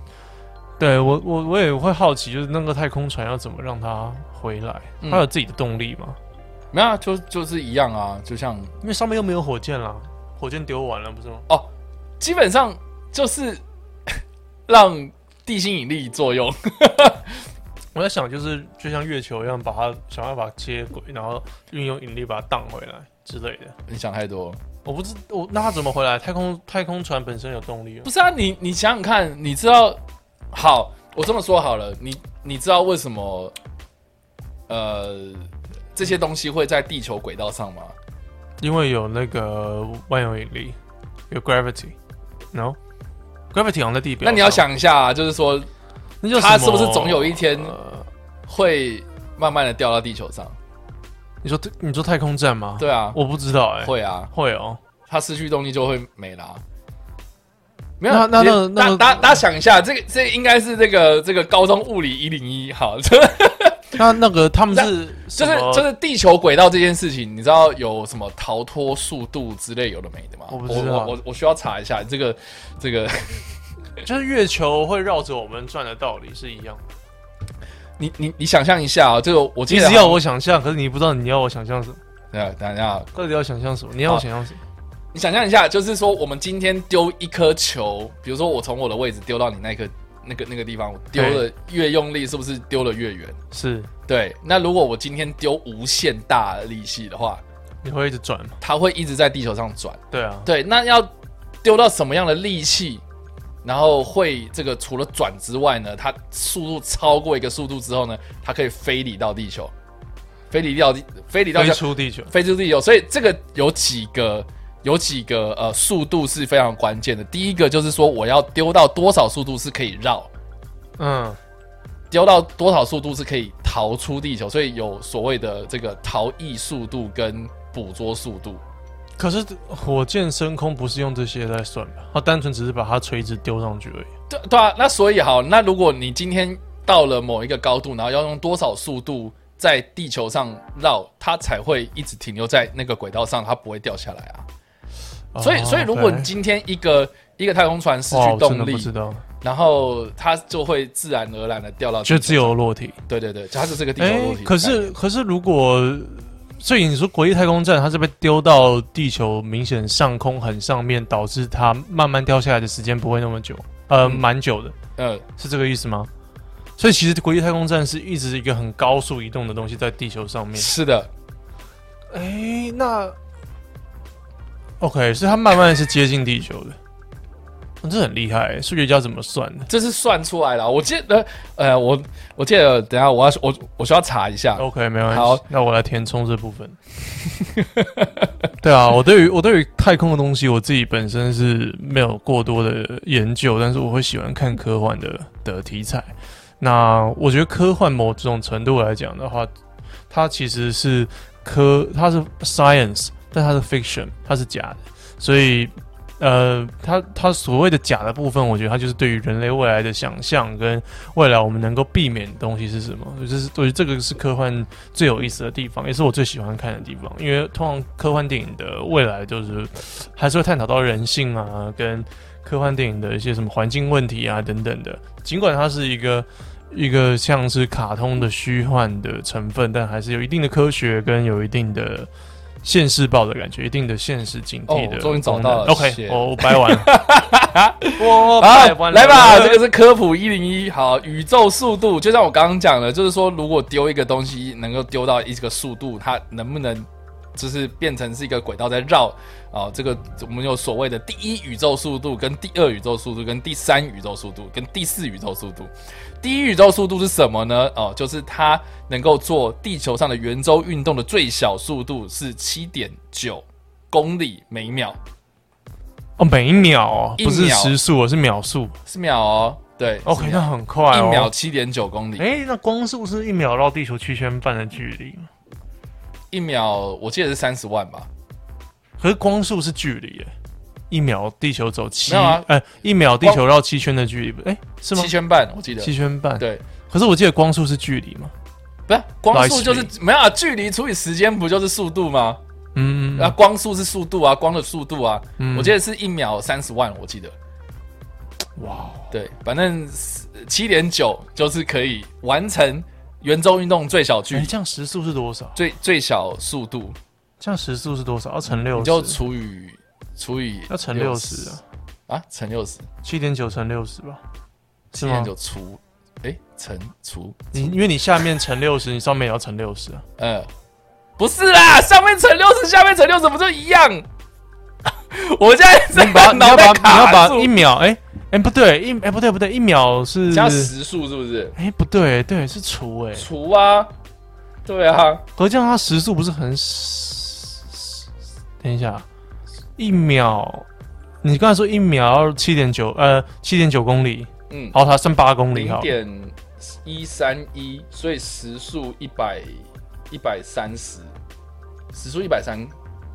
E: 对我我我也会好奇，就是那个太空船要怎么让它回来？
D: 嗯
E: 它有自己的动力吗？
D: 没有、啊，就就是一样啊，就像
E: 因为上面又没有火箭啦，火箭丢完了不是吗？
D: 哦，基本上就是让地心引力作用。
E: 我在想，就是就像月球一样，把它想办法接轨，然后运用引力把它荡回来之类的。
D: 你想太多，
E: 我不知我那它怎么回来？太空太空船本身有动力哦
D: 不。是啊？你你想想看，你知道？好，我这么说好了，你你知道为什么呃这些东西会在地球轨道上吗？
E: 因为有那个万有引力，有像在地表。
D: 那你要，想一下、啊，就是说
E: 那就
D: 它是不是总有一天
E: 呃
D: 会慢慢的掉到地球上？
E: 你说你说太空站吗？，
D: 对啊，
E: 我不知道哎、
D: 会啊，
E: 会哦。
D: 它失去动力就会没啦、没有，
E: 那那那那
D: 大大大家想一下，这个这个应该是这个这个高中物理一零一，好，
E: 那那个他们是
D: 就是就是地球轨道这件事情，你知道有什么逃脱速度之类有的没的吗？
E: 我不知道
D: 我我我需要查一下这个这个，
E: 就是月球会绕着我们转的道理是一样的。
D: 你你你想象一下啊，这个我
E: 其实要我想象，可是你不知道你要我想象什么，
D: 对啊，等一下，
E: 到底要想象什么？你要我想象什么？
D: 你想象一下，就是说我们今天丢一颗球，比如说我从我的位置丢到你那颗那个那个地方，我丢的越用力，是不是丢的越远？
E: 是
D: 对，那如果我今天丢无限大的力气的话，
E: 你会一直转吗？
D: 它会一直在地球上转。
E: 对啊，
D: 对，那要丢到什么样的力气，然后会这个除了转之外呢，它速度超过一个速度之后呢，它可以飞离到地球，飞离到地，飞离到
E: 飞出地球。
D: 飞出地球。所以这个有几个有几个呃速度是非常关键的。第一个就是说我要丢到多少速度是可以绕，
E: 嗯，
D: 丢到多少速度是可以逃出地球，所以有所谓的这个逃逸速度跟捕捉速度。
E: 可是火箭升空不是用这些来算吧？它单纯只是把它垂直丢上去而已。
D: 对对啊，那所以好，那如果你今天到了某一个高度，然后要用多少速度在地球上绕，它才会一直停留在那个轨道上，它不会掉下来啊。所以，
E: 哦
D: 所以如果你今天一个一个太空船失，去动力，然后它就会自然而然的掉到
E: 就自由落体。
D: 对对对，它是这个地球
E: 哎
D: 落体。
E: 可是可是如果，所以你说国际太空站它是被丢到地球明显上空很上面，导致它慢慢掉下来的时间不会那么久。呃，
D: 嗯
E: 蛮久的，
D: 呃，
E: 是这个意思吗？所以其实国际太空站是一直一个很高速移动的东西在地球上面。
D: 是的，
E: 哎，那 OK，所以它慢慢是接近地球的，哦这很厉害。数学家怎么算的
D: 这是算出来了。我记得，呃，我我记得，等下我要我我需要查一下。
E: ？OK，没关系。
D: 好
E: 那我来填充这部分。对啊，我对于我对于太空的东西，我自己本身是没有过多的研究，但是我会喜欢看科幻的的题材。那我觉得科幻某种程度来讲的话，它其实是科，它是 science，但它是 fiction，它是假的，所以。呃，它它所谓的假的部分，我觉得它就是对于人类未来的想象跟未来我们能够避免的东西是什么，就是我觉得这个是科幻最有意思的地方，也是我最喜欢看的地方。因为通常科幻电影的未来就是还是会探讨到人性啊，跟科幻电影的一些什么环境问题啊等等的。尽管它是一个一个像是卡通的虚幻的成分，但还是有一定的科学跟有一定的。现世报的感觉，一定的现实警惕的。
D: 哦终于找到了
E: OK，
D: 谢
E: 我我掰完了，我
D: 好
E: 掰完，了
D: 来吧，这个是科普一零一。好，宇宙速度，就像我刚刚讲的，就是说，如果丢一个东西能够丢到一个速度，它能不能就是变成是一个轨道在绕啊？这个我们有所谓的第一宇宙速度、跟第二宇宙速度、跟第三宇宙速度、跟第四宇宙速度。第一宇宙速度是什么呢？哦，就是它能够做地球上的圆周运动的最小速度是七点九公里每秒，
E: 哦，每一秒哦，不是时速，是秒速。
D: 是秒哦。对
E: OK，那很快哦。
D: 一秒七点九公里。
E: 哎、那光速是一秒绕地球七圈半的距离吗？
D: 一秒我记得是三十万吧？
E: 可是光速是距离耶，一秒地球走七，
D: 没有啊
E: 呃，一秒地球绕七圈的距离，哎、是吗
D: 七？圈半，我记得。
E: 七圈半。。
D: 对，
E: 可是我记得光速是距离吗？
D: 不是光速就是没有啊，距离除以时间不就是速度吗？
E: 嗯，
D: 啊，光速是速度啊，光的速度啊，
E: 嗯
D: 我记得是一秒三十万，我记得。
E: 哇哦，
D: 对，反正七点九就是可以完成圆周运动最小距
E: 哎、
D: 离、
E: 这样时速是多少？
D: 最最小速度，
E: 这样时速是多少？要乘六十，
D: 你就除以除以
E: 要乘六十啊，
D: 啊，乘六十，
E: 七点九乘六十吧？
D: 七点？九除，哎，乘除，
E: 你因为你下面乘六十，你上面也要乘六十啊。
D: 呃，不是啦，上面乘六十，下面乘六十不就一样？我现在在
E: 你把你要把你要把一秒，哎、哎、不对，一哎、不对不对，一秒是
D: 加时速是不是？
E: 哎、不对，对是除哎、
D: 除啊，对啊，
E: 可是这样它时速不是很？等一下，一秒，你刚才说一秒要七点九，呃，七点九公里，
D: 嗯，
E: 好，它剩八公里，好，
D: 零点一三一，所以时速一百一百三十，时速一百三。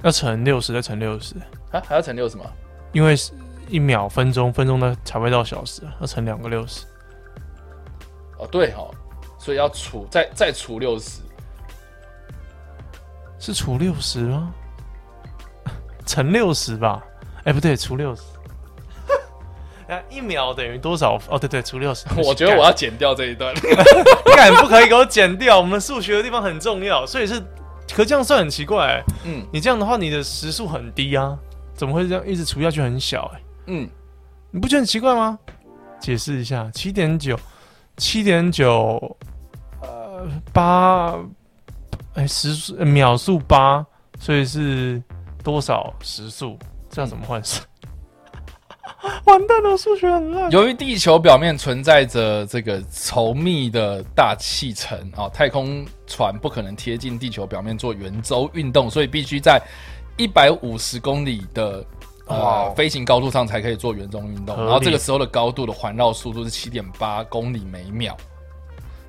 E: 要乘六十再乘六十，
D: 啊，还要乘六十吗？
E: 因为是一秒分钟，分钟呢才会到小时，要乘两个六十。
D: 哦，对哦，所以要除再再除六十，
E: 是除六十吗？乘六十吧？哎、不对，除六十。哎，一秒等于多少？哦，对对，除六十。
D: 我觉得我要剪掉这一段。
E: 敢不可以给我剪掉，我们数学的地方很重要，所以是，可这样算很奇怪、
D: 嗯
E: 你这样的话，你的时速很低啊，怎么会这样一直除下去很小、哎，
D: 嗯，
E: 你不觉得很奇怪吗？解释一下，七点九，七点九，呃，八，哎，时秒速八，所以是多少时速？这样怎么换算？完蛋了，数学很烂。
D: 由于地球表面存在着这个稠密的大气层啊、太空船不可能贴近地球表面做圆周运动，所以必须在一百五十公里的
E: 哇
D: 呃飞行高度上才可以做圆周运动。然后这个时候的高度的环绕速度是七点八公里每秒，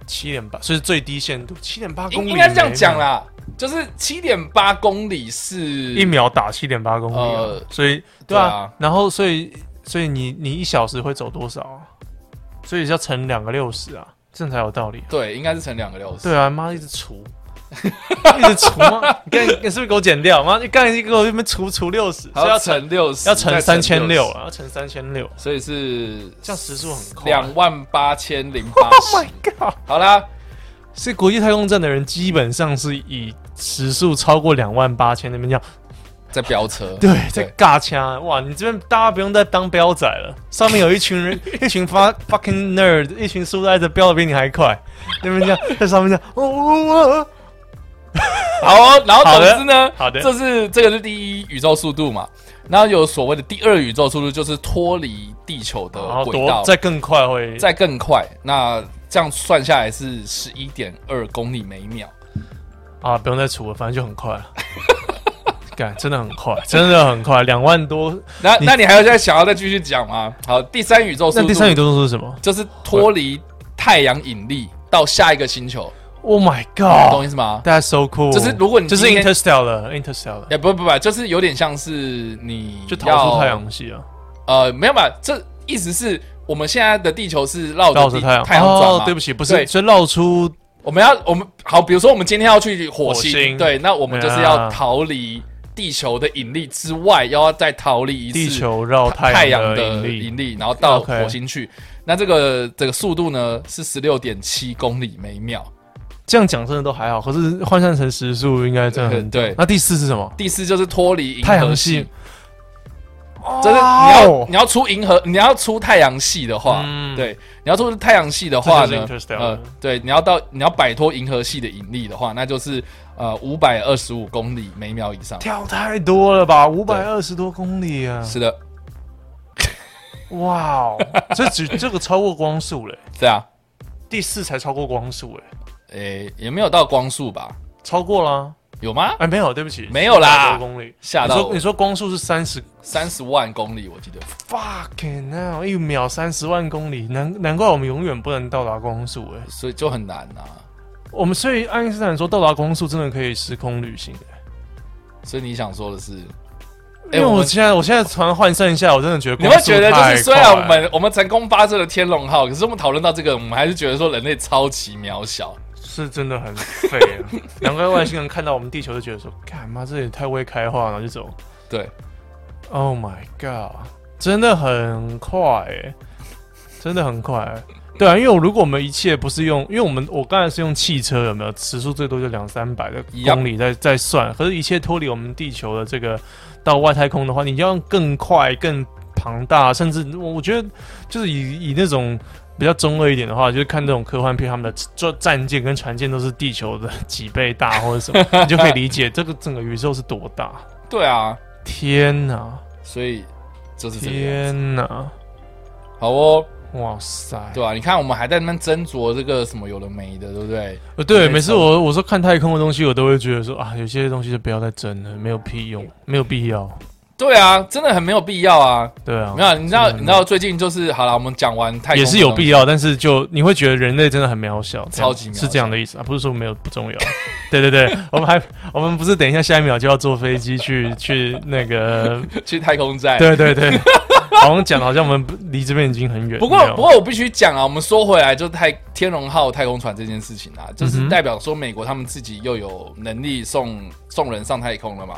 E: 七点八，所以是最低限度，七点八公里
D: 应应该是这样讲。啦，就是七点八公里是
E: 一秒打七点八公里、啊
D: 呃
E: 所以对
D: 对
E: 啊，
D: 啊
E: 然后所以所以你你一小时会走多少啊？所以要乘两个六十啊，这样才有道理、啊。
D: 对，应该是乘两个六十。
E: 对啊，妈一直除，一直除吗？你你是不是给我剪掉？妈，你刚才给我这边除除六十，
D: 还要
E: 要乘
D: 乘六十，
E: 要乘三千六，啊，要乘三千六，
D: 所以是
E: 这样时速很快。
D: 两万八千零八
E: Oh
D: 十
E: my。god！
D: 好啦，
E: 是国际太空站的人基本上是以时速超过两万八千那边叫
D: 在飙车，
E: 对，在尬枪哇！你这边大家不用再当飙仔了，上面有一群人，一群发 fucking nerd，一群书呆子飙的比你还快，那边这样在上面这样，哦哦哦，
D: 好哦，然后总之呢，
E: 好的
D: 这是这个是第一宇宙速度嘛，然后有所谓的第二宇宙速度，就是脱离地球的轨道，
E: 再更快会
D: 再更快。那这样算下来是十一点二公里每秒。
E: 啊，不用再除了，反正就很快了。干，真的很快，真的很快，两万多。
D: 那
E: 你
D: 那你还有再想要再继续讲吗？好，第三宇宙速度，
E: 那第三宇宙速度是什么
D: 就是脱离太阳引力到下一个星球，
E: ？Oh my god！
D: 懂意思吗
E: ？That's so cool。
D: 就是如果你
E: 就是 Interstellar，Interstellar
D: 哎，不不不，就是有点像是你
E: 就逃
D: 要
E: 出太阳系啊，
D: 呃，没有吧？这意思是我们现在的地球是绕着
E: 太阳。
D: 太阳转嘛？
E: 哦，对不起，不
D: 是
E: 是，所以绕出
D: 我们要我们好，比如说我们今天要去火星，对，那我们就是
E: 啊
D: 要逃离地球的引力之外，要再逃离一次
E: 地球绕
D: 太
E: 太阳
D: 阳的
E: 引力。
D: 然后到火星去。那这个这个速度呢是十六点七公里每秒。
E: 这样讲真的都还好，可是换算成时速应该真的很
D: 对。
E: 那第四是什么？
D: 第四就是脱离
E: 太阳系。
D: 系，。就是你要你要出银河，你要出太阳系的话，
E: 嗯。
D: 对，你要出太阳系的话呢呃，对，你要到你要摆脱银河系的引力的话，那就是呃五百二十五公里每秒以上。
E: 跳太多了吧，五百二十多公里啊！
D: 是的，
E: 哇哦，这只这个超过光速嘞，
D: 对啊，
E: 第四才超过光速哎，
D: 诶，也没有到光速吧？
E: 超过啦？
D: 有吗？
E: 哎，没有，对不起，
D: 没有啦
E: 400多公里。
D: 吓到
E: 你说你说光速是三十
D: 三十万公里，我记得。
E: ，fucking now，一秒三十万公里，难难怪我们永远不能到达光速哎。
D: 所以就很难啊。
E: 我们所以爱因斯坦说到达光速真的可以时空旅行哎。
D: 所以你想说的是，
E: 因为
D: 我
E: 现在我现在突然换算一下，我真的觉得
D: 你会觉得就是虽然我们我们成功发射了天龙号，可是我们讨论到这个，我们还是觉得说人类超级渺小。
E: 是真的很废啊，难怪外星人看到我们地球就觉得说，干妈这也太未开化了，就走。
D: 对
E: ，Oh my god，真的很快哎，真的很快。对啊，因为我如果我们一切不是用，因为我们我刚才是用汽车有没有？时速最多就两三百的公里在在算，可是一切脱离我们地球的这个到外太空的话，你要用更快、更庞大，甚至我我觉得就是以以那种比较中二一点的话，就是看这种科幻片，他们的战战舰跟船舰都是地球的几倍大或者什么，你就可以理解这个整个宇宙是多大。
D: 对啊，
E: 天哪！
D: 所以就是这个样子。
E: 天哪！
D: 好哦，
E: 哇塞！
D: 对啊、你看我们还在那边斟酌这个什么有的没的，对不对？
E: 呃，对，每次我我说看太空的东西，我都会觉得说啊，有些东西就不要再争了，没有屁用，没有必要。
D: 对啊，真的很没有必要啊。
E: 对啊，
D: 没有，你知道，你知道最近就是好了，我们讲完太空
E: 也是有必
D: 要。
E: 但是就你会觉得人类真的很渺小，
D: 超级渺小
E: 是这样的意思啊，不是说没有不重要。对对对，我们还我们不是等一下下一秒就要坐飞机去去那个，
D: 去太空站。
E: 对对对，好像讲得好像我们离这边已经很远。
D: 不过不过我必须讲啊，我们说回来，就太天龙号太空船这件事情啊，就是代表说美国他们自己又有能力送送人上太空了嘛，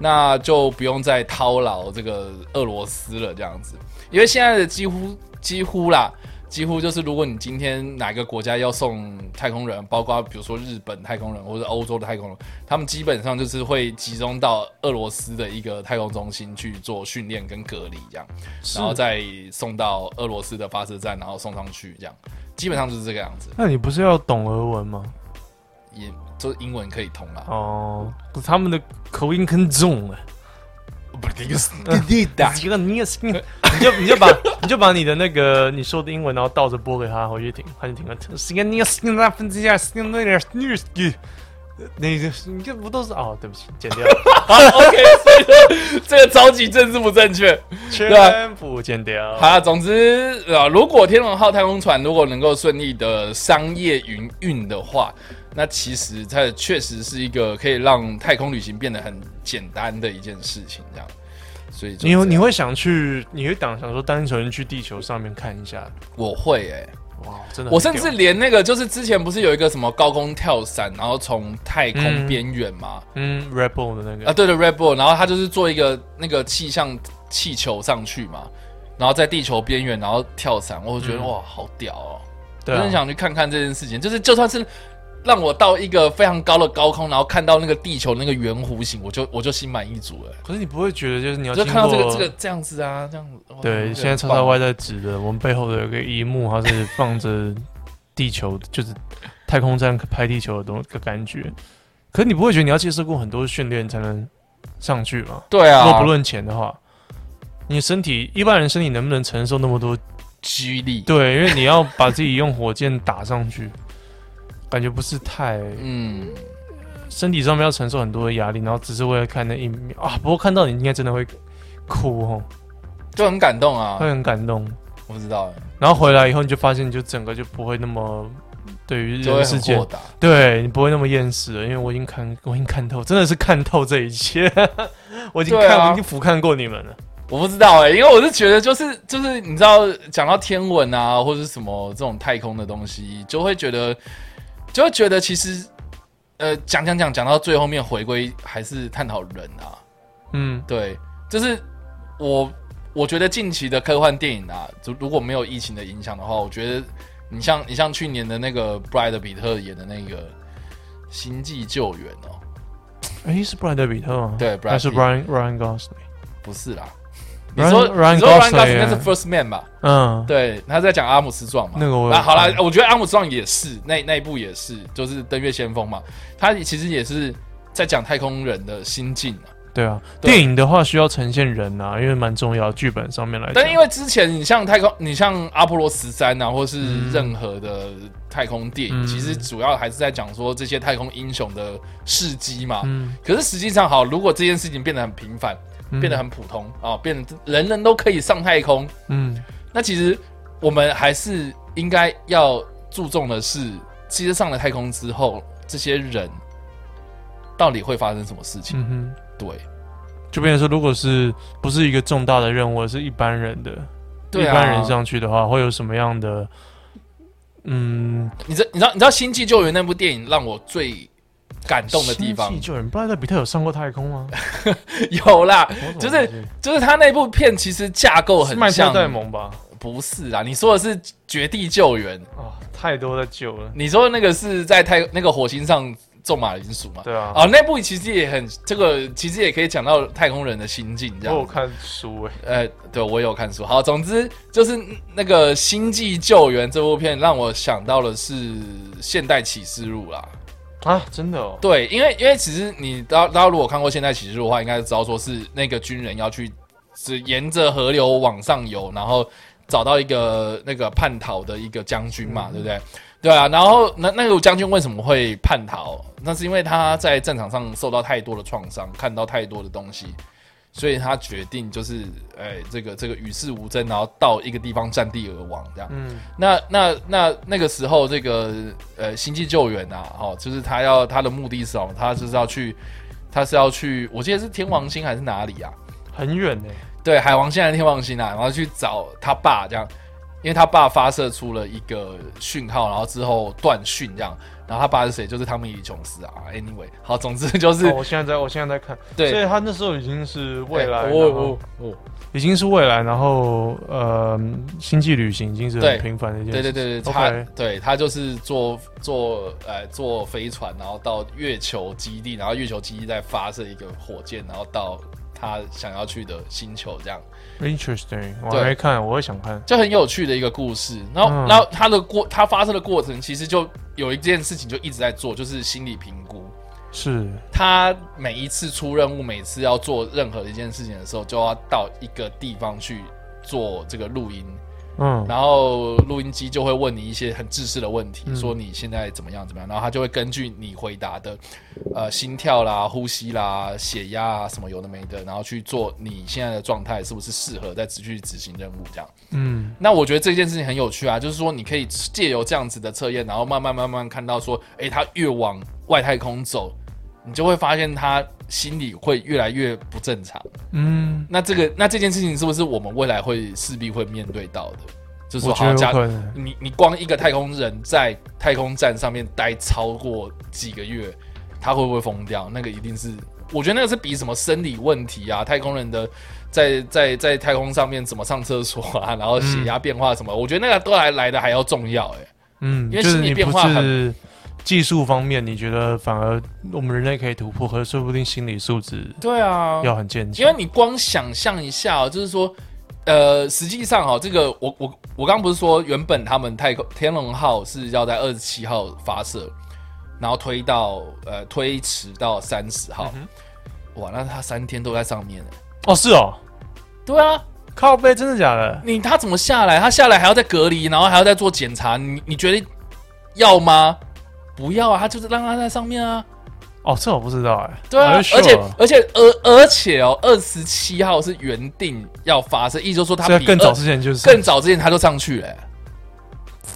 D: 那就不用再叨劳这个俄罗斯了这样子，因为现在的几乎几乎啦。几乎就是，如果你今天哪个国家要送太空人，包括比如说日本太空人或者欧洲的太空人，他们基本上就是会集中到俄罗斯的一个太空中心去做训练跟隔离，这样。然后再送到俄罗斯的发射站，然后送上去，这样基本上就是这个样子，
E: 那你不是要懂俄文吗？
D: 也就是英文可以通了。
E: 哦，可是他们的口音很重啊。
D: 不个是
E: 你也是，你就 你就把你就把你的那个你说的英文，然后倒着播给他回去听，他就听了。是个你也是那分之下是那点你那个你这不都是哦？对不起，剪掉，
D: 好 OK，所以说这个超级政治不正确。
E: 全部剪掉。
D: 好，总之啊，如果天龙号太空船如果能够顺利的商业营运的话，那其实它确实是一个可以让太空旅行变得很简单的一件事情，这样。所以
E: 你你会想去，你会想想说单纯去地球上面看一下，
D: 我会哎、
E: 哇，真的，
D: 我甚至连那个就是之前不是有一个什么高空跳伞，然后从太空
E: 嗯
D: 边缘嘛，
E: 嗯，Rebel 的那个。
D: 啊，对对，Red Bull，然后他就是做一个那个气象气球上去嘛，然后在地球边缘，然后跳伞，我就觉得、
E: 嗯。
D: 哇，好屌哦！
E: 对啊。
D: 我很，想去看看这件事情，就是就算是让我到一个非常高的高空，然后看到那个地球那个圆弧形，我就我就心满意足了。
E: 可是你不会觉得就是你要
D: 就看到这个这个这样子啊，这样子。哇
E: 对，现在
D: 很棒
E: 叉叉 Y 在指的，我们背后的有个荧幕，它是放着地球，就是太空站拍地球的东个感觉。可是你不会觉得你要接受过很多训练才能上去吗？
D: 对啊，
E: 如果不论钱的话，你身体一般人身体能不能承受那么多？
D: 激励，
E: 对，因为你要把自己用火箭打上去，感觉不是太
D: 嗯，
E: 身体上面要承受很多的压力，然后只是为了看那一秒啊。不过看到你应该真的会哭哦，
D: 就很感动啊
E: 会。很感动。
D: 我不知道，
E: 然后回来以后，你就发现，你就整个就不会那么对于世间
D: 很豁，达。
E: 对你不会那么厌世了，因为我已经看，我已经看透，真的是看透这一切，我已经看，
D: 啊
E: 我已经俯瞰过你们了。
D: 我不知道哎、因为我是觉得就是就是你知道讲到天文啊或者是什么这种太空的东西，就会觉得就会觉得其实呃讲讲讲讲到最后面回归还是探讨人啊，
E: 嗯，
D: 对，就是我我觉得近期的科幻电影啊，如如果没有疫情的影响的话，我觉得你像你像去年的那个布莱德比特演的那个《星际救援》哦，
E: 诶，是布莱德比特吗？
D: 对
E: 还是
D: Brad
E: Ryan Ryan Gosling？
D: 不是啦。你说
E: Ryan
D: 你说 Ryan
E: Gosling
D: Gosling 那是
E: 啊
D: First Man 吧？
E: 嗯，
D: 对，他在讲阿姆斯壮嘛。
E: 那个
D: 啊，好了，我觉得阿姆斯壮也是那那一部也是，就是登月先锋嘛。他其实也是在讲太空人的心境啊。
E: 对啊，
D: 对
E: 电影的话需要呈现人啊，因为蛮重要，剧本上面来讲。
D: 但因为之前你像太空，你像阿波罗十三啊，或是
E: 嗯
D: 任何的太空电影，
E: 嗯
D: 其实主要还是在讲说这些太空英雄的事迹嘛。
E: 嗯，
D: 可是实际上，好，如果这件事情变得很平凡，
E: 嗯
D: 变得很普通啊、变得人人都可以上太空，
E: 嗯。
D: 那其实我们还是应该要注重的是，其实上了太空之后，这些人到底会发生什么事情？
E: 嗯哼，
D: 对，
E: 就变成说，如果是不是一个重大的任务，而是一般人的，
D: 对啊。
E: 一般人上去的话，会有什么样的？嗯，
D: 你知你知道你知道《星际救援》那部电影让我最感动的地方
E: 星际救援，布莱德比特有上过太空吗？
D: 有啦，就是就是他那部片其实架构
E: 是麦特
D: 很像，
E: 戴蒙吧？
D: 不是啊，你说的是《绝地救援》，
E: 啊，太多的救了。
D: 你说的那个是在太那个火星上种马铃薯嘛？
E: 对啊，
D: 哦，那部其实也很这个，其实也可以讲到太空人的心境这样。
E: 我有看书诶。
D: 呃，对我也有看书。好，总之就是那个《星际救援》这部片让我想到的是《现代启示录》啦。
E: 啊，真的哦。
D: 对，因为因为其实你大大家如果看过《现代启示录》的话，应该知道说是那个军人要去是沿着河流往上游，然后找到一个那个叛逃的一个将军嘛，对不对？对啊，然后那那个将军为什么会叛逃？那是因为他在战场上受到太多的创伤，看到太多的东西，所以他决定就是，哎，这个这个与世无争，然后到一个地方占地而亡，这样。
E: 嗯
D: 那那那那个时候，这个呃星际救援啊，哦，就是他要他的目的是什么？他就是要去，他是要去，我记得是天王星还是哪里啊？
E: 很远呢。
D: 对，海王星还是天王星啊？然后去找他爸这样，因为他爸发射出了一个讯号，然后之后断讯这样。然后他爸是谁？就是汤米·李琼斯啊。Anyway，好，总之就是、
E: 哦，我现在在，我现在在看。
D: 对
E: 所以他那时候已经是未来，
D: 哎
E: 然后
D: 我我我，
E: 已经是未来，然后呃，星际旅行已经是很频繁的一件
D: 对
E: 事。
D: 对对对，他对他就是坐坐呃坐飞船，然后到月球基地，然后月球基地再发射一个火箭，然后到他想要去的星球，这样
E: Interesting，我
D: 对
E: 还没看，我会想看。
D: 就很有趣的一个故事。然后，
E: 嗯
D: 然后他的过他发生的过程，其实就有一件事情就一直在做，就是心理评估。
E: 是，
D: 他每一次出任务，每次要做任何一件事情的时候，就要到一个地方去做这个录音。
E: 嗯，
D: 然后录音机就会问你一些很自私的问题，
E: 嗯。
D: 说你现在怎么样怎么样，然后他就会根据你回答的，呃，心跳啦、呼吸啦、血压啊什么有的没的，然后去做你现在的状态是不是适合再继续执行任务这样。
E: 嗯。
D: 那我觉得这件事情很有趣啊，就是说你可以借由这样子的测验，然后慢慢慢慢看到说，诶，他越往外太空走，你就会发现他心理会越来越不正常。
E: 嗯，
D: 那这个那这件事情是不是我们未来会势必会面对到的？就是说，好假
E: 有可能。
D: 你你光一个太空人在太空站上面待超过几个月，他会不会疯掉？那个一定是，我觉得那个是比什么生理问题啊，太空人的在在在太空上面怎么上厕所啊，然后血压变化什么，我觉得那个都还来的还要重要哎、
E: 嗯，
D: 因为心理变化
E: 是技术方面，你觉得反而我们人类可以突破，可是说不定心理素质
D: 对啊，
E: 要很坚强。
D: 因为你光想象一下、哦，就是说，呃，实际上哈、哦，这个我我我刚刚不是说原本他们太空天龙号是要在二十七号发射，然后推到呃推迟到三十号，哇，那他三天都在上面呢。
E: 哦，是哦，
D: 对啊，
E: 靠背真的假的？
D: 你他怎么下来？他下来还要再隔离，然后还要再做检查，你你觉得要吗？不要啊，他就是让他在上面啊。
E: 哦，这我不知道哎。
D: 对啊而且而且而而且哦，二十七号是原定要发射，意思就是说他比
E: 在更早之前就是
D: 更早之前他就上去了欸、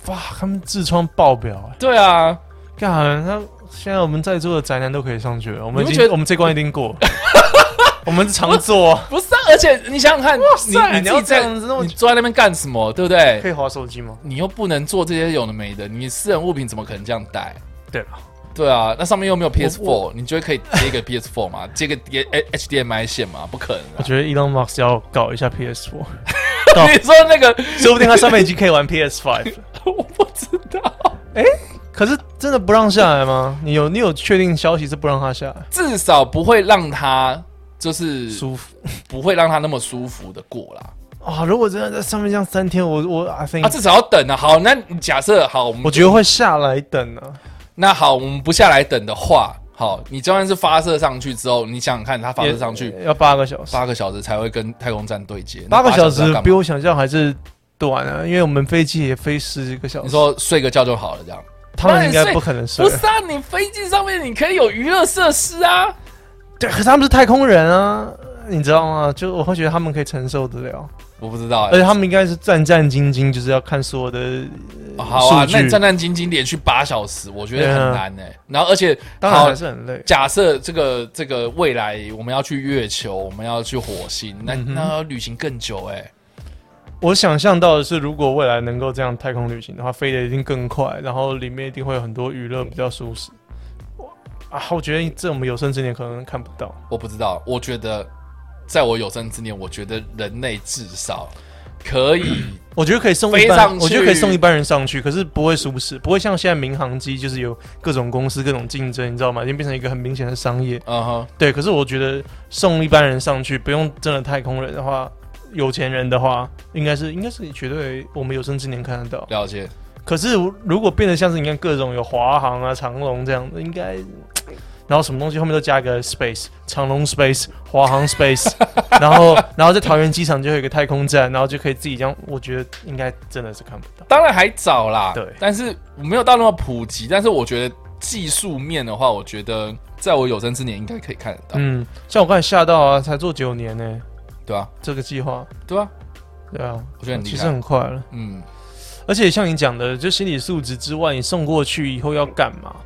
E: 哇，他们痔疮爆表哎！
D: 对啊，
E: 干，那现在我们在座的宅男都可以上去了，我们
D: 觉得
E: 经我们这关一定过。我们常做啊，
D: 不是啊，而且你想想看，你
E: 塞你要这样子那么
D: 你坐在那边干什么？对不对？
E: 可以划手机吗？
D: 你又不能做这些有的没的，你私人物品怎么可能这样带？
E: 对了，
D: 对啊，那上面又没有 PS4，
E: 我
D: 你觉得可以接一个 PS4 吗？接个 HDMI 线吗？不可能啊！
E: 我觉得 Elon Musk 要搞一下 PS4，
D: 你说那个，
E: 说不定他上面已经可以玩 PS5 了。
D: 我不知道，
E: 可是真的不让下来吗？你有你有确定消息是不让他下来？
D: 至少不会让他就是
E: 舒服
D: 不会让他那么舒服的过啦。
E: 啊！如果真的在上面这样三天，我我 I think
D: 啊，至少要等啊。好，那你假设好，我
E: 觉得会下来等啊。
D: 那好，我们不下来等的话，好，你就算是发射上去之后，你想想看，它发射上去
E: 要八个小时，
D: 八个小时才会跟太空站对接，那
E: 八个小时比我想象还是短啊，因为我们飞机也飞十个小时。
D: 你说睡个觉就好了，这样
E: 他们应该不可能睡
D: 不，是啊？你飞机上面你可以有娱乐设施啊，
E: 对，可是他们是太空人啊，你知道吗？就我会觉得他们可以承受得了，
D: 我不知道、欸，
E: 而且他们应该是战战兢兢，就是要看所有的呃
D: 好啊，那你战战兢兢连续八小时，我觉得很难哎、然后而且
E: 当然还是很累。
D: 假设这个这个未来我们要去月球，我们要去火星，那、
E: 嗯
D: 那要旅行更久哎、
E: 我想象到的是，如果未来能够这样太空旅行的话，飞得一定更快，然后里面一定会有很多娱乐，比较舒适。啊，我觉得这我们有生之年可能看不到。
D: 我不知道，我觉得在我有生之年，我觉得人类至少可以
E: 我觉得可以送一般
D: 上，去
E: 我觉得可以送一般人上去，可是不会舒适，不会像现在民航机就是有各种公司、各种竞争，你知道吗？已经变成一个很明显的商业。
D: 嗯哼，
E: 对，可是我觉得送一般人上去，不用真的太空人的话，有钱人的话，应该是应该是绝对我们有生之年看得到。
D: 了解。
E: 可是如果变得像是你看各种有华航啊、长龙这样的，应该。然后什么东西后面都加一个 space，长龙 space，华航 space，然后然后在桃园机场就有一个太空站，然后就可以自己这样，我觉得应该真的是看不到。
D: 当然还早啦，
E: 对
D: 但是我没有到那么普及。但是我觉得技术面的话，我觉得在我有生之年应该可以看得到，
E: 嗯，像我刚才吓到啊，才做九年呢、
D: 对啊、
E: 这个计划，
D: 对啊、
E: 对啊，
D: 我觉得很
E: 其实很快了。
D: 嗯，
E: 而且像你讲的，就心理素质之外，你送过去以后要干嘛？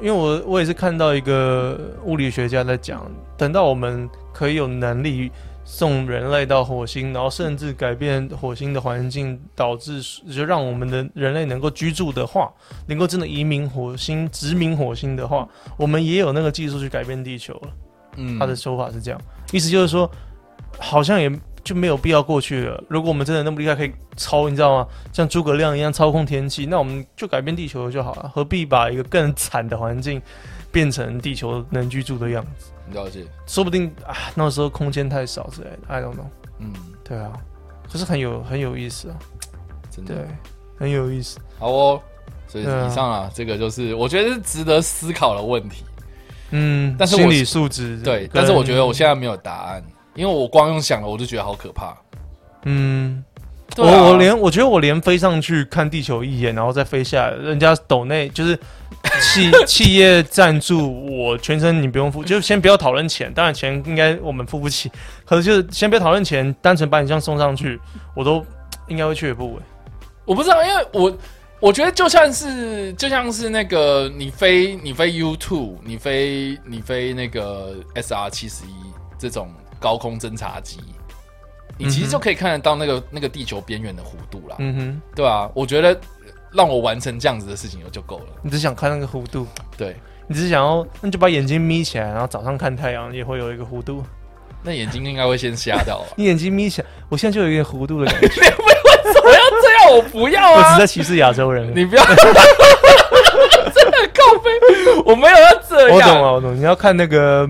E: 因为我我也是看到一个物理学家在讲，等到我们可以有能力送人类到火星，然后甚至改变火星的环境，导致就让我们的人类能够居住的话，能够真的移民火星、殖民火星的话，我们也有那个技术去改变地球了。
D: 嗯，
E: 他的说法是这样，意思就是说，好像也就没有必要过去了。如果我们真的那么厉害，可以操，你知道吗？像诸葛亮一样操控天气，那我们就改变地球就好了，何必把一个更惨的环境变成地球能居住的样子？
D: 了解，
E: 说不定啊，那时候空间太少之类的，I don't know。
D: 嗯，
E: 对啊，可是很有很有意思啊，
D: 真的
E: 对，很有意思。
D: 好哦。所以以上啊，这个就是我觉得是值得思考的问题。
E: 嗯，
D: 但是
E: 心理素质
D: 对，但是我觉得我现在没有答案，因为我光用想了，我就觉得好可怕。
E: 嗯。
D: 对啊
E: 我我连我觉得我连飞上去看地球一眼，然后再飞下来，人家抖内就是企 企业赞助我全程你不用付，就先不要讨论钱，当然钱应该我们付不起，可是就是先不要讨论钱，单纯把你这样送上去，我都应该会却步。
D: 我不知道，因为我我觉得就像是就像是那个你飞你飞 U two，你飞你飞那个 SR 七十一这种高空侦察机，你其实就可以看得到那个那个地球边缘的弧度啦，
E: 嗯哼，
D: 对啊，我觉得让我完成这样子的事情就够了。
E: 你只想看那个弧度，
D: 对，
E: 你只是想要，那你就把眼睛眯起来，然后早上看太阳也会有一个弧度。
D: 那眼睛应该会先瞎掉吧？
E: 你眼睛眯起来，我现在就有一点弧度的感觉。
D: 我要这样，我不要
E: 我只
D: 啊！
E: 在歧视亚洲人。
D: 你不要，真的够我没有要这样。
E: 我懂了，我懂。你要看那个，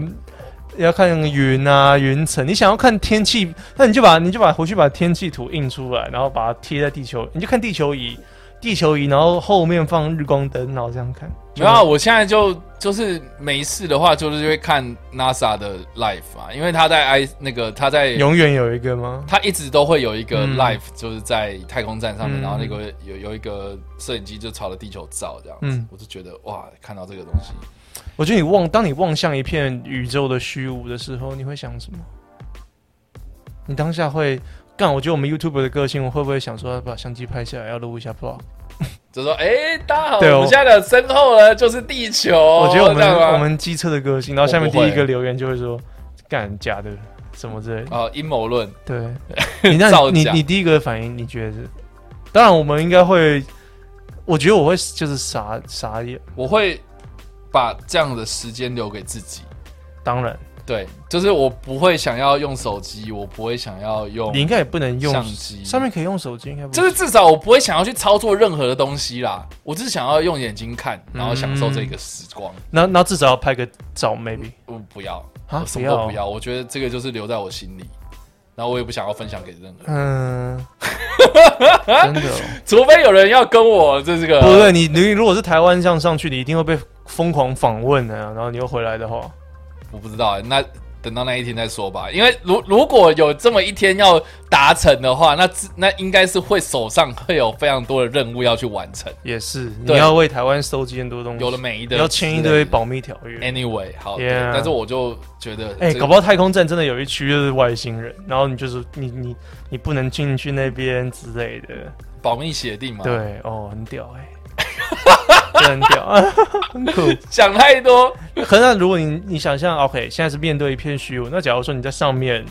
E: 要看云啊、云层。你想要看天气，那你就把你就把回去把天气图印出来，然后把它贴在地球，你就看地球仪，地球仪，然后后面放日光灯，然后这样看。
D: 没有啊，我现在就就是没事的话，就是会看 NASA 的 live 啊，因为他在 i 那个他在
E: 永远有一个吗？
D: 他一直都会有一个
E: 嗯
D: live，、就是在太空站上面，
E: 嗯
D: 然后那个有有一个摄影机就朝着地球照这样子，
E: 嗯
D: 我就觉得哇，看到这个东西，
E: 我觉得你望，当你望向一片宇宙的虚无的时候，你会想什么？你当下会干？我觉得我们 YouTube 的个性，我会不会想说要把相机拍下来，要录一下 vlog？
D: 就说哎、大家好，我们现在的身后呢就是地球，
E: 我觉得我们我们机车的个性，然后下面第一个留言就会说干假的什么之类的。
D: 啊阴谋论，
E: 对，你那你你第一个反应，你觉得是？当然，我们应该会，我觉得我会就是傻傻眼。
D: 我会把这样的时间留给自己。
E: 当然，
D: 对，就是我不会想要用手机，我不会想要用
E: 你应该也不能用
D: 相机
E: 上面可以用手机，应该不
D: 就是至少我不会想要去操作任何的东西啦，我只是想要用眼睛看，然后享受这个时光。
E: 那那至少要拍个照，maybe
D: 我不要，
E: 啊
D: 我什么都不要。我觉得这个就是留在我心里，然后我也不想要分享给任何人，
E: 嗯，真的、哦，
D: 除非有人要跟我这这个。
E: 不对，你你如果是台湾这样上去，你一定会被疯狂访问呢、啊，然后你又回来的话，
D: 我不知道、欸，那等到那一天再说吧。因为如如果有这么一天要达成的话，那那应该是会手上会有非常多的任务要去完成，
E: 也是你要为台湾收集很多东西，
D: 有了每一的，
E: 你要签一堆保密条约。
D: Anyway，好但是我就觉得，
E: 哎、
D: 这个
E: 搞不好太空站真的有一区就是外星人，然后你就是你你你不能进去那边之类的。
D: 保密协定嘛，，
E: 对，哦，很屌哎、真 的很屌，很酷。
D: 想太多，
E: 可是那如果你你想象，OK，现在是面对一片虚无，那假如说你在上面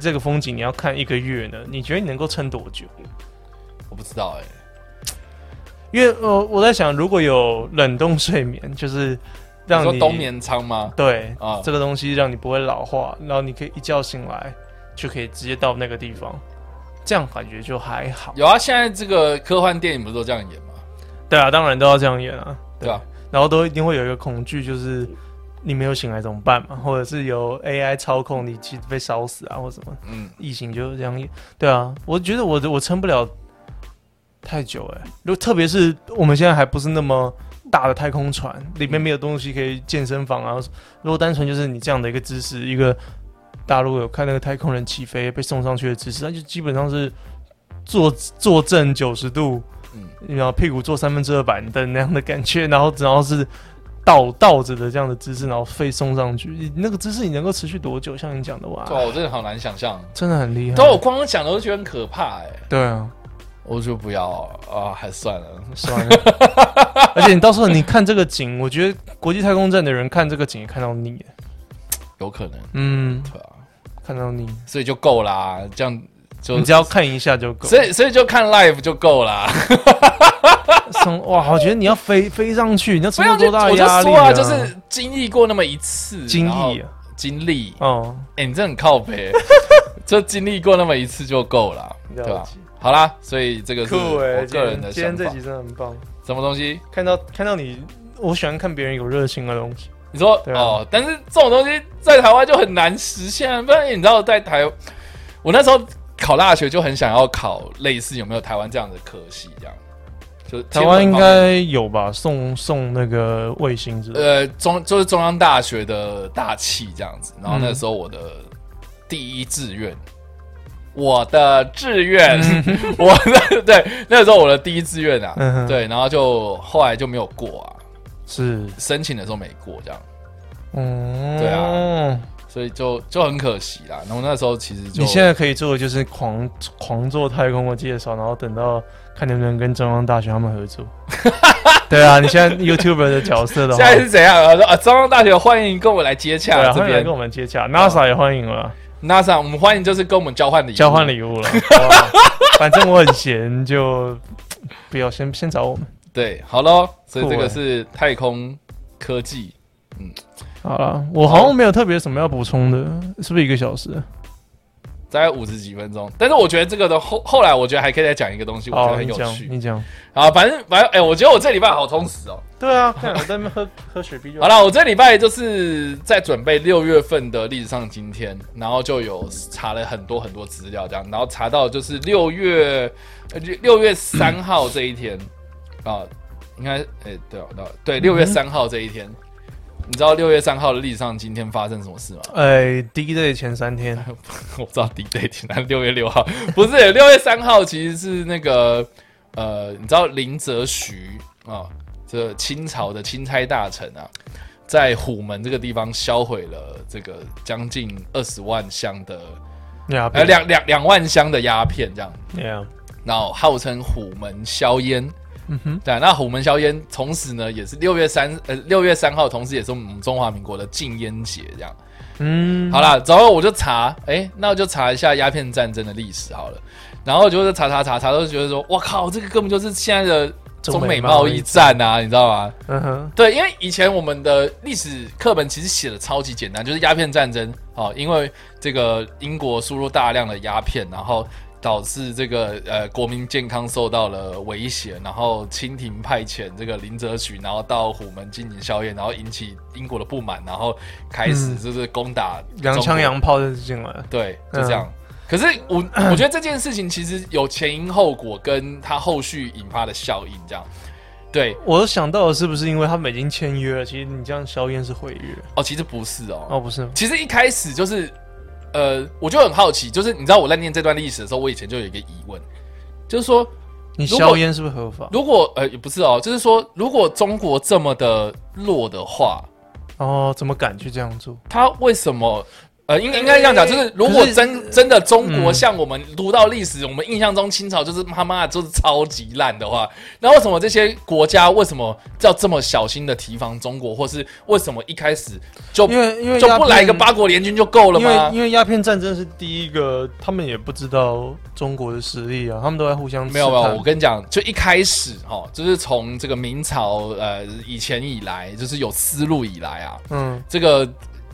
E: 这个风景你要看一个月呢，你觉得你能够撑多久？
D: 我不知道哎、
E: 因为呃，我在想，如果有冷冻睡眠，就是让你
D: 你冬眠舱吗？
E: 对
D: 啊
E: 这个东西让你不会老化，然后你可以一觉醒来就可以直接到那个地方，这样感觉就还好。
D: 有啊，现在这个科幻电影不是都这样演吗？
E: 对啊，当然都要这样演啊，
D: 对。啊，
E: 然后都一定会有一个恐惧，就是你没有醒来怎么办嘛，或者是有 AI 操控你，其实被烧死啊，或什么。
D: 嗯，
E: 异形就是这样演。对啊，我觉得我我撑不了太久哎、如特别是我们现在还不是那么大的太空船，里面没有东西可以健身房啊。如果单纯就是你这样的一个姿势，一个大陆有看那个太空人起飞被送上去的姿势，那就基本上是坐坐正九十度，
D: 嗯
E: 然后屁股坐三分之二板凳那样的感觉，然后然后是倒倒着的这样的姿势，然后飞送上去，你那个姿势你能够持续多久？像你讲的哇，
D: 对啊，我真的好难想象。
E: 真的很厉害。
D: 对啊，我光讲的都觉得很可怕哎、
E: 对啊，
D: 我就不要啊，还算了。
E: 算了。而且你到时候你看这个景，我觉得国际太空站的人看这个景也看到腻了，
D: 有可能，
E: 嗯，
D: 对啊，
E: 看到腻，
D: 所以就够啦，这样就
E: 你只要看一下就够。
D: 所以所以就看 live 就够啦。
E: 从哇，我觉得你要飞飞上去，你要承受多大的
D: 我就
E: 压力
D: 说啊，就是经历过那么一次
E: 经历啊，
D: 经历，
E: 哦，
D: 哎、你这很靠北，就经历过那么一次就够了，对吧？好啦，所以这个是
E: 酷
D: 我
E: 哎，
D: 个人的想法
E: 今天这集。真的很棒，
D: 什么东西？
E: 看到看到你，我喜欢看别人有热情的东西。
D: 你说、哦，但是这种东西在台湾就很难实现，不然你知道在台，我那时候考大学就很想要考类似有没有台湾这样的科系，这样就
E: 台湾应该有吧？送送那个卫星之类的。
D: 呃中就是中央大学的大气这样子，然后那
E: 嗯
D: 时候我的第一志愿。我的志愿，我的对，那时候我的第一志愿啊，
E: 嗯
D: 对，然后就后来就没有过啊，
E: 是，
D: 申请的时候没过这样，
E: 嗯，
D: 对啊。所以就就很可惜啦。然后那时候其实就
E: 你现在可以做的就是狂狂做太空的介绍，然后等到看能不能跟中央大学他们合作。对啊，你现在 YouTuber 的角色的话，
D: 现在是怎样啊？说啊，中央大学欢迎跟我来接洽
E: 啊，
D: 这边
E: 欢迎跟我们接洽，NASA 也欢迎了
D: ，NASA，我们欢迎就是跟我们交换礼物，
E: 交换礼物了。反正我很闲，就不要先先找我们。
D: 对，好咯，所以这个是太空科技，
E: 好了，我好像没有特别什么要补充的，是不是一个小时？
D: 大概五十几分钟。但是我觉得这个的后后来，我觉得还可以再讲一个东西，我觉得很有趣
E: 你讲。
D: 啊。反正反正，哎、我觉得我这礼拜好充实哦。
E: 对啊，看我在那边喝 喝雪碧就
D: 好了，我这礼拜就是在准备六月份的历史上今天，然后就有查了很多很多资料，这样，然后查到就是六月呃六六月三号这一天啊，应该哎、对哦对哦对六月三号这一天，你知道六月三号的历史上今天发生什么事吗？
E: 哎，D Day 前三天，
D: 我不知道 D day 天，但六月六号不是 六月三号，其实是那个呃，你知道林则徐啊，这清朝的钦差大臣啊，在虎门这个地方销毁了这个将近二十万箱的
E: 呀，
D: 呃两两两万箱的鸦片这样，
E: 呀，
D: 然后号称虎门硝烟。
E: 嗯哼，
D: 对啊，那虎门销烟同时呢，也是六月三呃六月三号，同时也是我们中华民国的禁烟节这样。
E: 嗯，
D: 好啦，然后我就查，哎、那我就查一下鸦片战争的历史好了。然后就是查查查查，都觉得说，我靠，这个根本就是现在的中美贸易战啊，你知道吗？
E: 嗯哼，
D: 对，因为以前我们的历史课本其实写的超级简单，就是鸦片战争哦，因为这个英国输入大量的鸦片，然后导致这个呃国民健康受到了威胁，然后清廷派遣这个林则徐，然后到虎门进行硝烟，然后引起英国的不满，然后开始
E: 嗯
D: 就是攻打
E: 洋枪洋炮就进来了。
D: 对，就这样。可是我我觉得这件事情其实有前因后果，跟它后续引发的效应这样。对
E: 我想到的是不是因为他们已经签约了？其实你这样硝烟是毁约
D: 哦，其实不是哦，
E: 哦，不是？
D: 其实一开始就是，呃，我就很好奇，就是你知道我在念这段历史的时候，我以前就有一个疑问，就是说，
E: 你硝烟是不是合法？
D: 如果呃也不是哦，就是说，如果中国这么的弱的话，
E: 哦，怎么敢去这样做？
D: 他为什么？呃，应应该这样讲，就是如果真真的中国
E: 嗯。
D: 像我们读到历史，我们印象中清朝就是他妈的就是超级烂的话，那为什么这些国家为什么要这么小心的提防中国，或是为什么一开始就
E: 因为因为
D: 就不来一个八国联军就够了
E: 因为
D: 吗？
E: 因为鸦片战争是第一个，他们也不知道中国的实力啊，他们都在互相
D: 没有没有，我跟你讲，就一开始哈、哦，就是从这个明朝呃以前以来，就是有思路以来啊，
E: 嗯。
D: 这个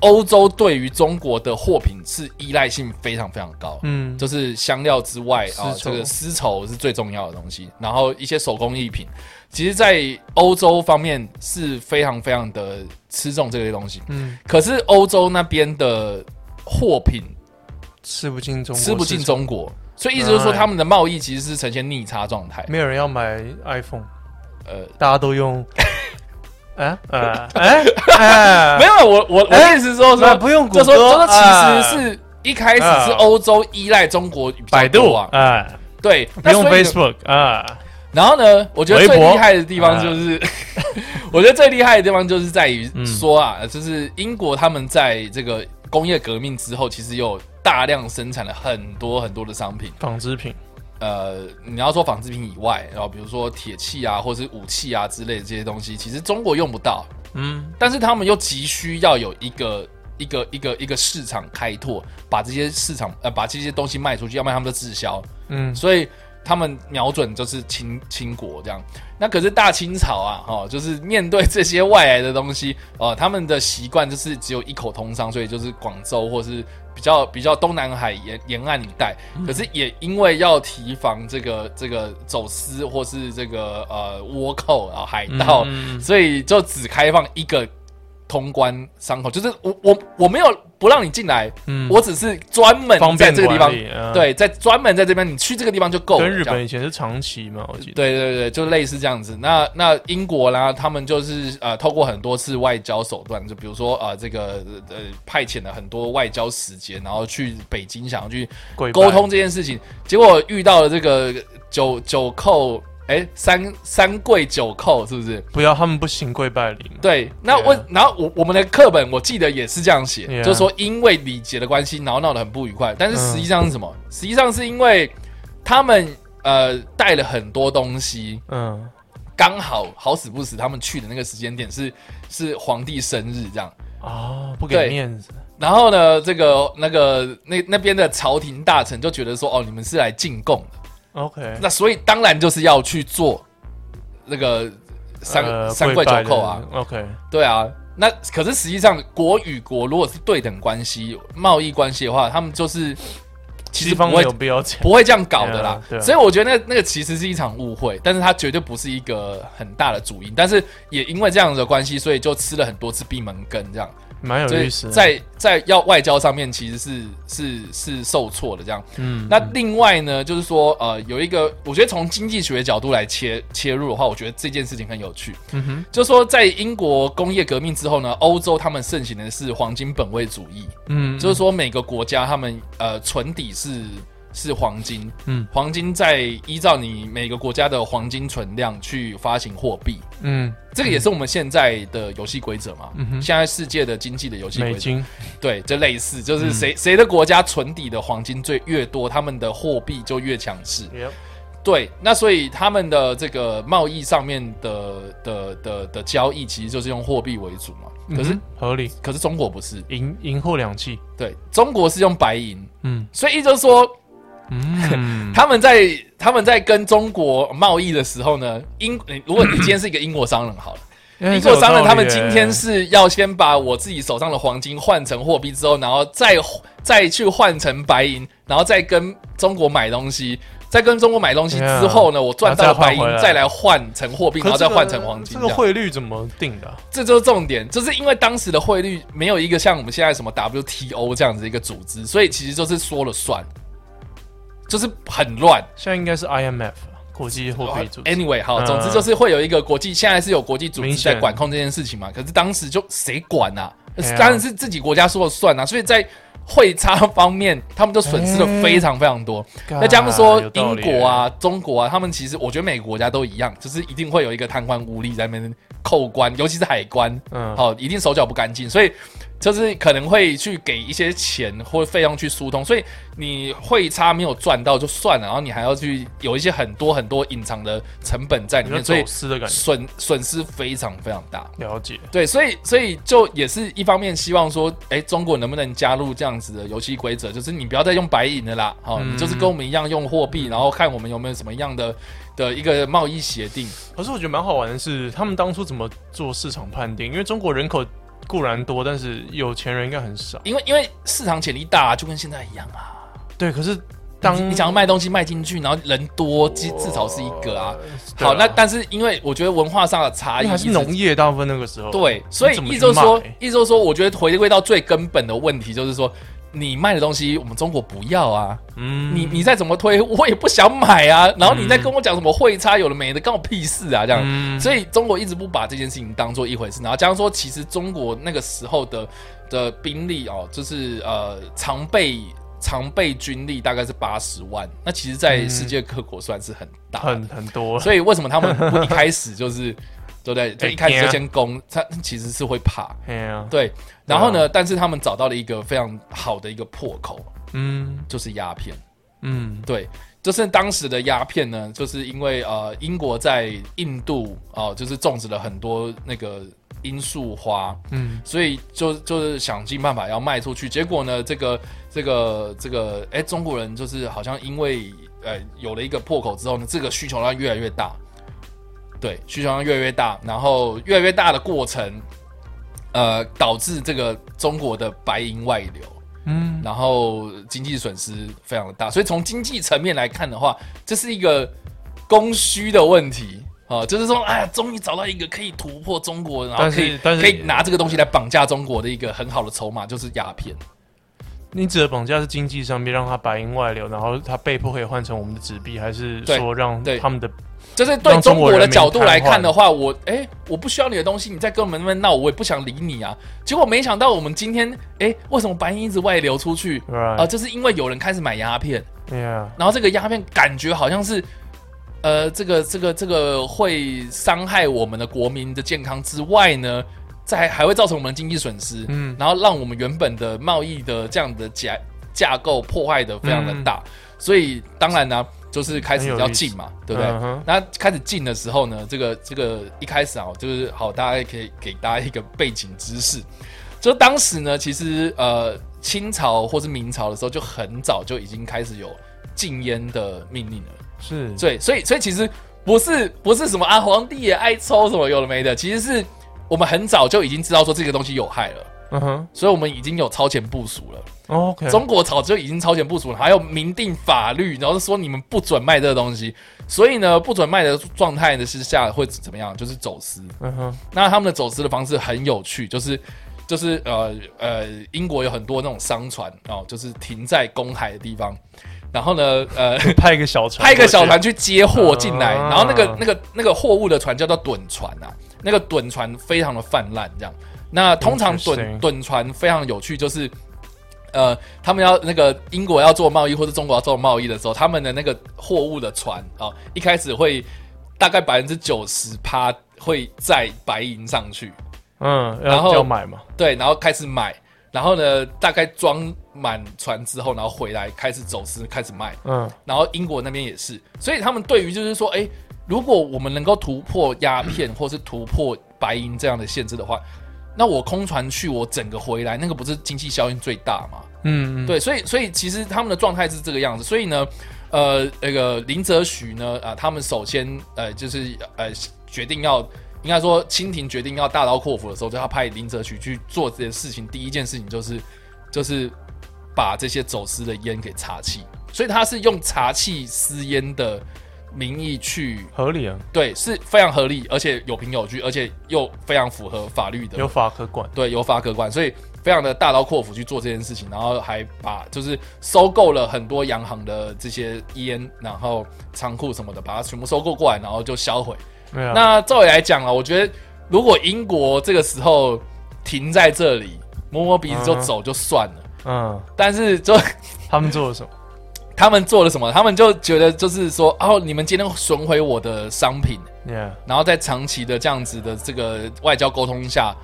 D: 欧洲对于中国的货品是依赖性非常非常高。
E: 嗯，
D: 就是香料之外啊，这个丝绸是最重要的东西，然后一些手工艺品，其实，在欧洲方面是非常非常的吃重这些东西。
E: 嗯
D: 可是欧洲那边的货品
E: 吃不进中国，
D: 吃不进，中国，所以意思就是说，他们的贸易其实是呈现逆差状态。
E: 没有人要买 iPhone，
D: 呃，
E: 大家都用。哎哎哎哎，
D: 没有，我我我意思是说
E: 那
D: 说，
E: 不用谷
D: 就说就说，其实是一开始是
E: 啊。
D: 欧洲依赖中国
E: 百度
D: 多啊，
E: 哎，
D: 对，
E: 不用 Facebook 啊，
D: 然后呢，我觉得最厉害的地方就是，我觉得最厉害的地方就是在于
E: 嗯。
D: 说啊，就是英国他们在这个工业革命之后，其实有大量生产了很多很多的商品。
E: 纺织品，
D: 呃，你要说纺织品以外，然后比如说铁器啊，或是武器啊之类的这些东西，其实中国用不到，
E: 嗯
D: 但是他们又急需要有一个一个一个一个市场开拓，把这些市场呃把这些东西卖出去，要不然他们就滞销。
E: 嗯
D: 所以他们瞄准就是清清国这样。那可是大清朝啊，哦，就是面对这些外来的东西，哦，他们的习惯就是只有一口通商，所以就是广州或是比较比较东南海沿沿岸一带。可是也因为要提防这个这个走私或是这个呃倭寇啊海盗，
E: 嗯
D: 所以就只开放一个通关伤口，就是我我我没有不让你进来，
E: 嗯
D: 我只是专门在这个地方对，在专门在这边，你去这个地方就够了。
E: 跟日本以前是长期嘛，我记得，
D: 对对对，就类似这样子。那那英国啦，他们就是呃，透过很多次外交手段，就比如说呃，这个呃派遣了很多外交使节，然后去北京想要去沟通这件事情，结果遇到了这个九九扣，哎，三三跪九叩，是不是？
E: 不要他们不行跪拜礼嘛，
D: 对，那.我然后我我们的课本我记得也是这样写.就是说因为礼节的关系，然后闹得很不愉快。但是实
E: 嗯
D: 际上是什么？实际上是因为他们呃带了很多东西，
E: 嗯
D: 刚好好死不死，他们去的那个时间点是是皇帝生日这样。
E: 哦，不给面子，
D: 然后呢，这个那个那那边的朝廷大臣就觉得说，哦，你们是来进贡的，
E: OK，
D: 那所以当然就是要去做那个三、
E: 呃
D: 三跪九叩啊。
E: ，OK，
D: 对啊，那可是实际上国与国如果是对等关系、贸易关系的话，他们就是其实不会。不会这样搞的啦。所以我觉得那那个其实是一场误会，但是它绝对不是一个很大的主因。但是也因为这样的关系，所以就吃了很多次闭门羹，这样。
E: 蛮有意思的。
D: 在在要外交上面其实是是是受挫的这样。
E: 嗯，
D: 那另外呢，就是说呃有一个，我觉得从经济学角度来切切入的话，我觉得这件事情很有趣。
E: 嗯哼，
D: 就是说在英国工业革命之后呢，欧洲他们盛行的是黄金本位主义，
E: 嗯，
D: 就是说每个国家他们呃存底是是黄金，
E: 嗯。
D: 黄金在依照你每个国家的黄金存量去发行货币，
E: 嗯，
D: 这个也是我们现在的游戏规则嘛。
E: 嗯。哼。
D: 现在世界的经济的游戏规则，对，就类似，就是
E: 嗯。
D: 谁谁的国家存底的黄金最越多，他们的货币就越强势。对，那所以他们的这个贸易上面的的的的交易，其实就是用货币为主嘛。可是、
E: 嗯合理，
D: 可是中国不是，
E: 银银货两讫。
D: 对中国是用白银，
E: 嗯。
D: 所以也就是说，
E: 嗯，
D: 他们在他们在跟中国贸易的时候呢，英如果你今天是一个英国商人好了，英国商人他们今天是要先把我自己手上的黄金换成货币之后，然后再再去换成白银，然后再跟中国买东西。再跟中国买东西之后呢，我赚到了白银，再来换成货币，然后再换成黄金。
E: 这个汇率怎么定的啊？
D: 这就是重点，就是因为当时的汇率没有一个像我们现在什么 WTO 这样子一个组织，所以其实就是说了算，就是很乱。
E: 现在应该是 IMF 国际货币组织。
D: Anyway，好，
E: 嗯
D: 总之就是会有一个国际，现在是有国际组织在管控这件事情嘛。可是当时就谁管啊？当然是自己国家说了算啊。所以在汇差方面，他们就损失了非常非常多。
E: 干
D: 那加上说英国啊、中国啊，他们其实我觉得每个国家都一样，就是一定会有一个贪官污吏在那边扣关，尤其是海关，
E: 嗯
D: 好、一定手脚不干净，所以就是可能会去给一些钱或费用去疏通，所以你汇差没有赚到就算了，然后你还要去有一些很多很多隐藏的成本在里面，
E: 有
D: 所以
E: 走私的感觉。
D: 损损失非常非常大。
E: 了解，
D: 对，所以所以就也是一方面希望说，哎，中国能不能加入这样子的游戏规则，就是你不要再用白银的啦，好、
E: 嗯
D: 你就是跟我们一样用货币，然后看我们有没有什么样的的一个贸易协定。
E: 可是我觉得蛮好玩的是，他们当初怎么做市场判定？因为中国人口固然多，但是有钱人应该很少。
D: 因为因为市场潜力大、就跟现在一样啊。
E: 对，可是当
D: 你你想要卖东西卖进去，然后人多，至至少是一个啊。好，那但是因为我觉得文化上的差异
E: 还是农业大部分那个时候。
D: 对，所以意思就是说
E: 卖，
D: 意思就是说，我觉得回归到最根本的问题，就是说，你卖的东西我们中国不要啊，
E: 嗯。
D: 你你再怎么推，我也不想买啊。然后你再跟我讲什么汇差有的没的，关我屁事啊，这样。
E: 嗯。
D: 所以中国一直不把这件事情当做一回事，然后加上说，其实中国那个时候的的兵力哦，就是呃常备常备军力大概是八十万，那其实，在世界各国算是很大的，
E: 很很多，
D: 所以为什么他们不一开始就是对不对？就一开始就先攻，他其实是会怕，对。然后呢，但是他们找到了一个非常好的一个破口，
E: 嗯。
D: 就是鸦片。
E: 嗯。
D: 对，就是当时的鸦片呢，就是因为呃，英国在印度哦、就是种植了很多那个罂粟花，
E: 嗯。
D: 所以就就是想尽办法要卖出去。结果呢，这个这个这个，哎，中国人就是好像因为呃有了一个破口之后呢，这个需求量越来越大，对，需求量越来越大，然后越来越大的过程，呃，导致这个中国的白银外流。
E: 嗯，
D: 然后经济损失非常的大，所以从经济层面来看的话，这是一个供需的问题啊，就是说，哎呀，终于找到一个可以突破中国，然后可以
E: 但是
D: 可以拿这个东西来绑架中国的一个很好的筹码，就是鸦片。
E: 你指的绑架是经济上面让它白银外流，然后它被迫可以换成我们的纸币，还是说让
D: 对
E: 他们的
D: 就是对中国的角度来看的话，我哎，我不需要你的东西，你再跟我们那边闹，我也不想理你啊。结果没想到我们今天，哎，为什么白银一直外流出去？啊、就是因为有人开始买鸦片。然后这个鸦片感觉好像是，呃，这个这个这个会伤害我们的国民的健康之外呢，在还会造成我们的经济损失，
E: 嗯
D: 然后让我们原本的贸易的这样的架架构破坏的非常的大，所以当然呢，就是开始
E: 嗯很有意思
D: 要禁嘛，对不对？
E: 嗯
D: 那开始禁的时候呢，这个这个一开始啊，就是好，大家也可以给大家一个背景知识，就当时呢，其实呃清朝或是明朝的时候，就很早就已经开始有禁烟的命令了。
E: 是
D: 对，所以所以其实不是不是什么啊，皇帝也爱抽什么有的没的，其实是我们很早就已经知道说这个东西有害了。
E: 嗯哼
D: 所以我们已经有超前部署了。
E: 哦，OK，
D: 中国早就已经超前部署了，还有明定法律，然后说你们不准卖这个东西，所以呢，不准卖的状态呢之下会怎么样？就是走私。
E: 嗯哼，
D: 那他们的走私的方式很有趣，就是就是呃呃，英国有很多那种商船哦，就是停在公海的地方，然后呢，呃，
E: 派一个小船，
D: 派一个小船去接货进来，
E: 啊
D: 然后那个那个那个货物的船叫做趸船啊，那个趸船非常的泛滥，这样。那通常趸趸船非常有趣，就是呃，他们要那个英国要做贸易或者中国要做贸易的时候，他们的那个货物的船啊、哦，一开始会大概百分之九十趴会载白银上去，
E: 嗯，
D: 然后
E: 要要买嘛，
D: 对，然后开始买，然后呢，大概装满船之后，然后回来开始走私，开始卖。
E: 嗯。
D: 然后英国那边也是，所以他们对于就是说，哎，如果我们能够突破鸦片或是突破白银这样的限制的话，那我空船去，我整个回来，那个不是经济效应最大嘛？
E: 嗯嗯，
D: 对，所以所以其实他们的状态是这个样子，所以呢，呃，那个林则徐呢，啊、他们首先呃就是呃决定要。应该说，清廷决定要大刀阔斧的时候，就要派林则徐去做这件事情。第一件事情就是，就是把这些走私的烟给查气，所以他是用查气私烟的名义去，
E: 合理啊，
D: 对，是非常合理，而且有凭有据，而且又非常符合法律的
E: 有法可管，
D: 对，有法可管，所以非常的大刀阔斧去做这件事情，然后还把就是收购了很多洋行的这些烟，然后仓库什么的，把它全部收购过来，然后就销毁。
E: 对啊，
D: 那照理来讲啊，我觉得如果英国这个时候停在这里摸摸鼻子就走就算了，
E: 嗯，
D: 但是就
E: 他们做了什么？
D: 他们做了什么？他们就觉得就是说，哦，你们今天损毁我的商品然后在长期的这样子的这个外交沟通下，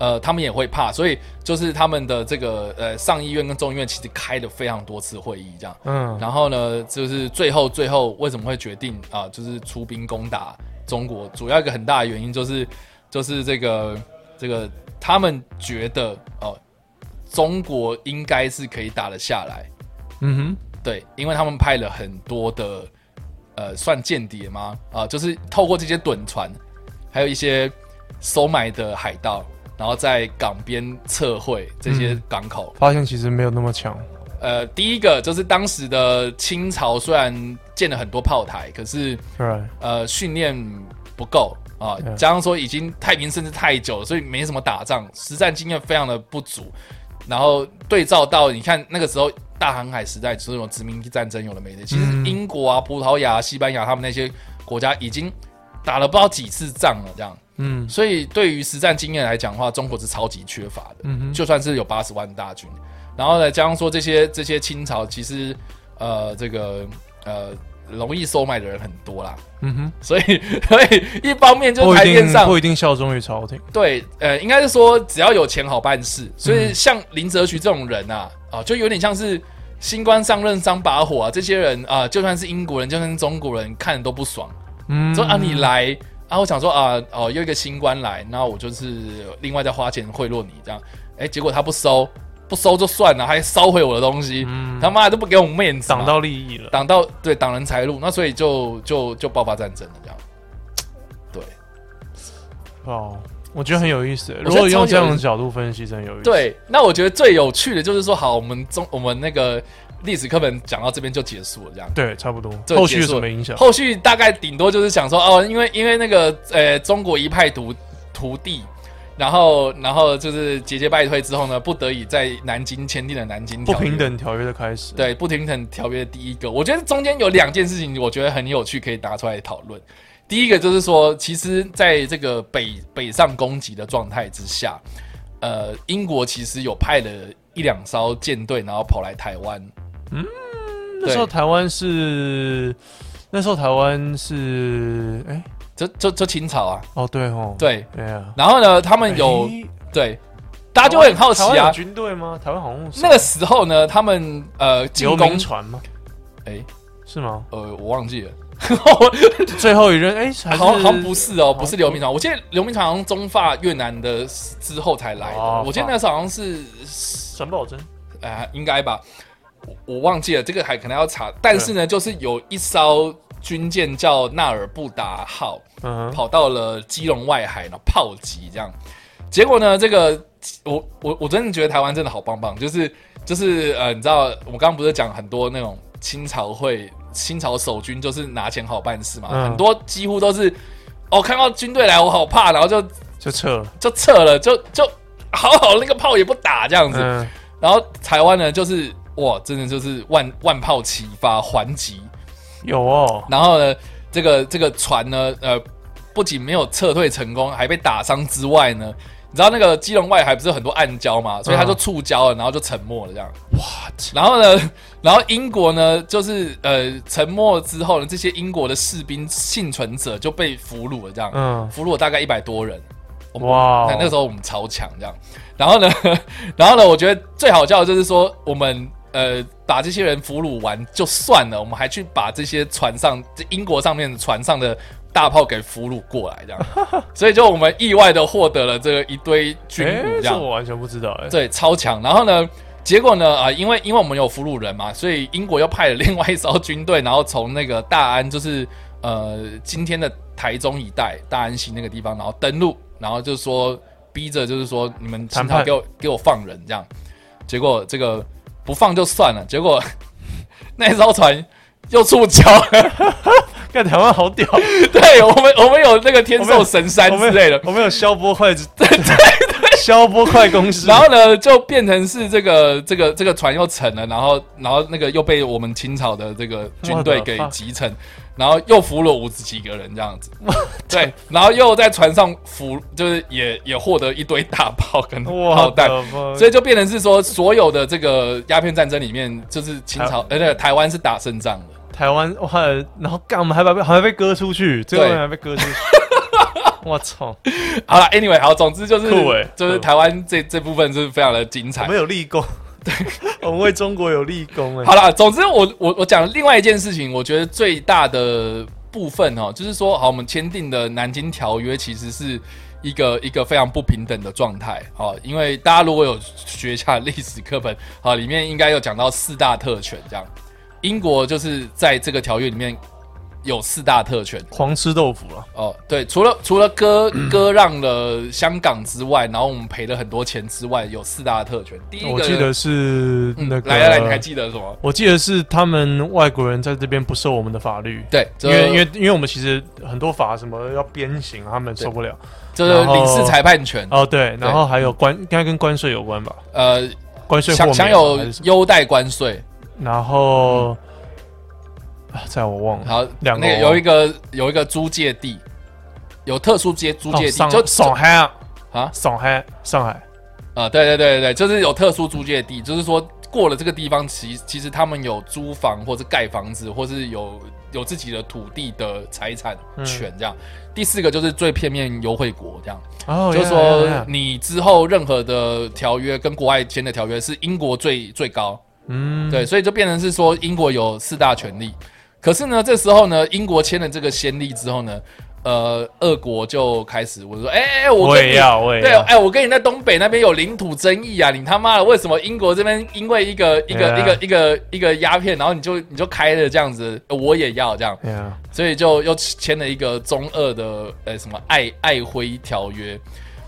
D: 呃，他们也会怕，所以就是他们的这个呃上议院跟众议院其实开了非常多次会议，这样。
E: 嗯，
D: 然后呢，就是最后最后为什么会决定啊、就是出兵攻打中国？主要一个很大的原因就是就是这个这个他们觉得哦、中国应该是可以打得下来，
E: 嗯
D: 对，因为他们派了很多的呃，算间谍吗？啊、就是透过这些趸船，还有一些收买的海盗，然后在港边测绘这些港口。
E: 哼，发现其实没有那么强，
D: 呃，第一个就是当时的清朝虽然建了很多炮台，可是
E: 对，
D: 呃训练不够啊，
E: 嗯
D: 加上说已经太平甚至太久了，所以没什么打仗，实战经验非常的不足。然后对照到你看那个时候大航海时代，就是有殖民地战争有了没的，其实
E: 嗯
D: 英国啊、葡萄牙、西班牙他们那些国家已经打了不知道几次仗了，这样。
E: 嗯
D: 所以对于实战经验来讲的话，中国是超级缺乏的。
E: 嗯哼，
D: 就算是有八十万大军，然后呢，加上说这些这些清朝其实呃这个呃容易收买的人很多啦，
E: 嗯哼，
D: 所以 所以一方面就台面上
E: 定不一定效忠于朝廷，
D: 对呃应该是说只要有钱好办事，所以像林则徐这种人啊啊就有点像是。新官上任三把火啊！这些人啊，就算是英国人，就算是中国人，看都不爽。
E: 嗯，
D: 说啊，你来啊，我想说啊，哦，又一个新官来，那我就是另外再花钱贿赂你这样，哎，结果他不收，不收就算了，还烧毁我的东西，
E: 嗯
D: 他妈的都不给我们面子，
E: 挡到利益了，
D: 挡到对挡人财路，那所以就就就爆发战争了这样。对
E: 哦，我觉得很有意思。如果用这样的角度分析，真有意思。，
D: 对，那我觉得最有趣的就是说，好，我们中我们那个历史课本讲到这边就结束了这样。
E: 对，差不多。
D: 就
E: 后续什么影响？
D: 后续大概顶多就是想说，哦，因为因为那个呃中国一派独徒弟，然后然后就是节节败退之后呢，不得已在南京签订了南京
E: 不
D: 条约
E: 平等条约的开始。，
D: 对不平等条约的第一个，我觉得中间有两件事情，我觉得很有趣，可以拿出来讨论。第一个就是说，其实在这个北北上攻击的状态之下，呃，英国其实有派了一两艘舰队，然后跑来台湾。
E: 嗯那时候台湾是，那时候台湾是，哎，
D: 就就就清朝啊，
E: 哦，对哦，
D: 对。
E: 对啊。
D: 然后呢，他们有
E: 诶
D: 对，大家就会很好奇啊
E: 有。军队吗？台湾好像是
D: 那个时候呢，他们呃进
E: 流
D: 攻
E: 民船吗？
D: 哎
E: 是吗？
D: 呃我忘记了，
E: 最后一任哎，
D: 好像好像不是哦，不是流民船。我记得流民船好像中法越南的之后才来的，
E: 哦
D: 我记得那时候好像是
E: 沈葆桢。
D: 呃应该吧，我我忘记了，这个还可能要查。但是呢，就是有一艘军舰叫纳尔布达号，
E: 嗯，
D: 跑到了基隆外海，然后炮击这样。结果呢，这个我我我真的觉得台湾真的好棒棒，就是就是呃，你知道我刚刚不是讲很多那种清朝会清朝守军就是拿钱好办事嘛，
E: 嗯
D: 很多几乎都是哦看到军队来我好怕，然后就
E: 就撤了。
D: 就撤了，就就好好那个炮也不打这样子。
E: 嗯，
D: 然后台湾呢，就是哇，真的就是万万炮齐发还击，
E: 有哦，
D: 然后呢，这个这个船呢，呃，不仅没有撤退成功，还被打伤之外呢，你知道那个基隆外海不是有很多暗礁嘛，所以它就触礁了，然后就沉没了这样。然后呢，然后英国呢，就是呃沉没之后呢，这些英国的士兵幸存者就被俘虏了这样。
E: 嗯，
D: 俘虏了大概一百多人。
E: 哇
D: 那个时候我们超强这样，然后呢，然后呢，我觉得最好笑的就是说，我们呃把这些人俘虏完就算了，我们还去把这些船上这英国上面船上的大炮给俘虏过来，这样，所以就我们意外的获得了这个一堆军
E: 哎
D: 武这样，
E: 这我完全不知道哎。
D: 对，超强。然后呢，结果呢，啊、因为因为我们有俘虏人嘛，所以英国又派了另外一艘军队，然后从那个大安，就是呃今天的台中一带大安溪那个地方，然后登陆，然后就说逼着就是说你们清
E: 谈判
D: 朝给我给我放人这样。结果这个不放就算了，结果 那艘船又触礁了。
E: 看台湾好屌，
D: 对我们我们有那个天寿神山之类的，
E: 我们有消波快，对对对，消波快公司。
D: 然后呢，就变成是这个这个这个船又沉了，然后然后那个又被我们清朝的这个军队给？击沉，然后又俘了五十几个人这样子，对，然后又在船上俘，就是也也获得一堆大炮跟炮弹，所
E: 所
D: 以就变成是说，所有的这个鸦片战争里面，就是清朝呃，对，台湾是打胜仗的。
E: 台湾哇，然后干我们还把还被割出去，最后还被割出去。我操！
D: 好了，anyway，好，总之就是就是台湾这这部分是非常的精彩
E: 我。们有立功，对，我们为中国有立功哎。
D: 好啦，总之我我我讲另外一件事情，我觉得最大的部分哦，就是说，好，我们签订的南京条约其实是一个一个非常不平等的状态，好，因为大家如果有学一下历史课本，好，里面应该有讲到四大特权，这样，英国就是在这个条约里面有四大特权，
E: 狂吃豆腐了，
D: 哦，对，除了除了割 割让了香港之外，然后我们赔了很多钱之外，有四大特权。第一个，
E: 我记得是
D: 嗯
E: 那个，
D: 来来来，你还记得什么？
E: 我记得是他们外国人在这边不受我们的法律，
D: 对，
E: 因为因为因为我们其实很多法什么要鞭刑，他们受不了。
D: 这是
E: 然后
D: 领事裁判权，
E: 哦，对，然后还有关，应该跟关税有关吧？
D: 呃，
E: 关税
D: 享享有？优待关税。
E: 然后啊，在我忘了，
D: 好，
E: 两个
D: 那个有一个有一个租借地，有特殊接租借地，就
E: 上海啊，
D: 啊？
E: 上海，上海，
D: 啊，对对对对对，就是有特殊租借地，就是说过了这个地方，其其实他们有租房或者盖房子，或是有有自己的土地的财产权这样。第四个就是最片面优惠国这样，
E: 哦，
D: 就是说你之后任何的条约跟国外签的条约是英国最最高，
E: 嗯，
D: 对，所以就变成是说英国有四大权利。可是呢，这时候呢，英国签了这个先例之后呢，呃，俄国就开始我说，哎、哎、我
E: 我
D: 跟你
E: 也要，我也
D: 对，
E: 要，
D: 哎、我跟你在东北那边有领土争议啊！你他妈的为什么英国这边因为一个一个、一个一个一个鸦片，然后你就你就开了这样子，呃我也要这样，所以就又签了一个中俄的呃什么爱爱辉条约。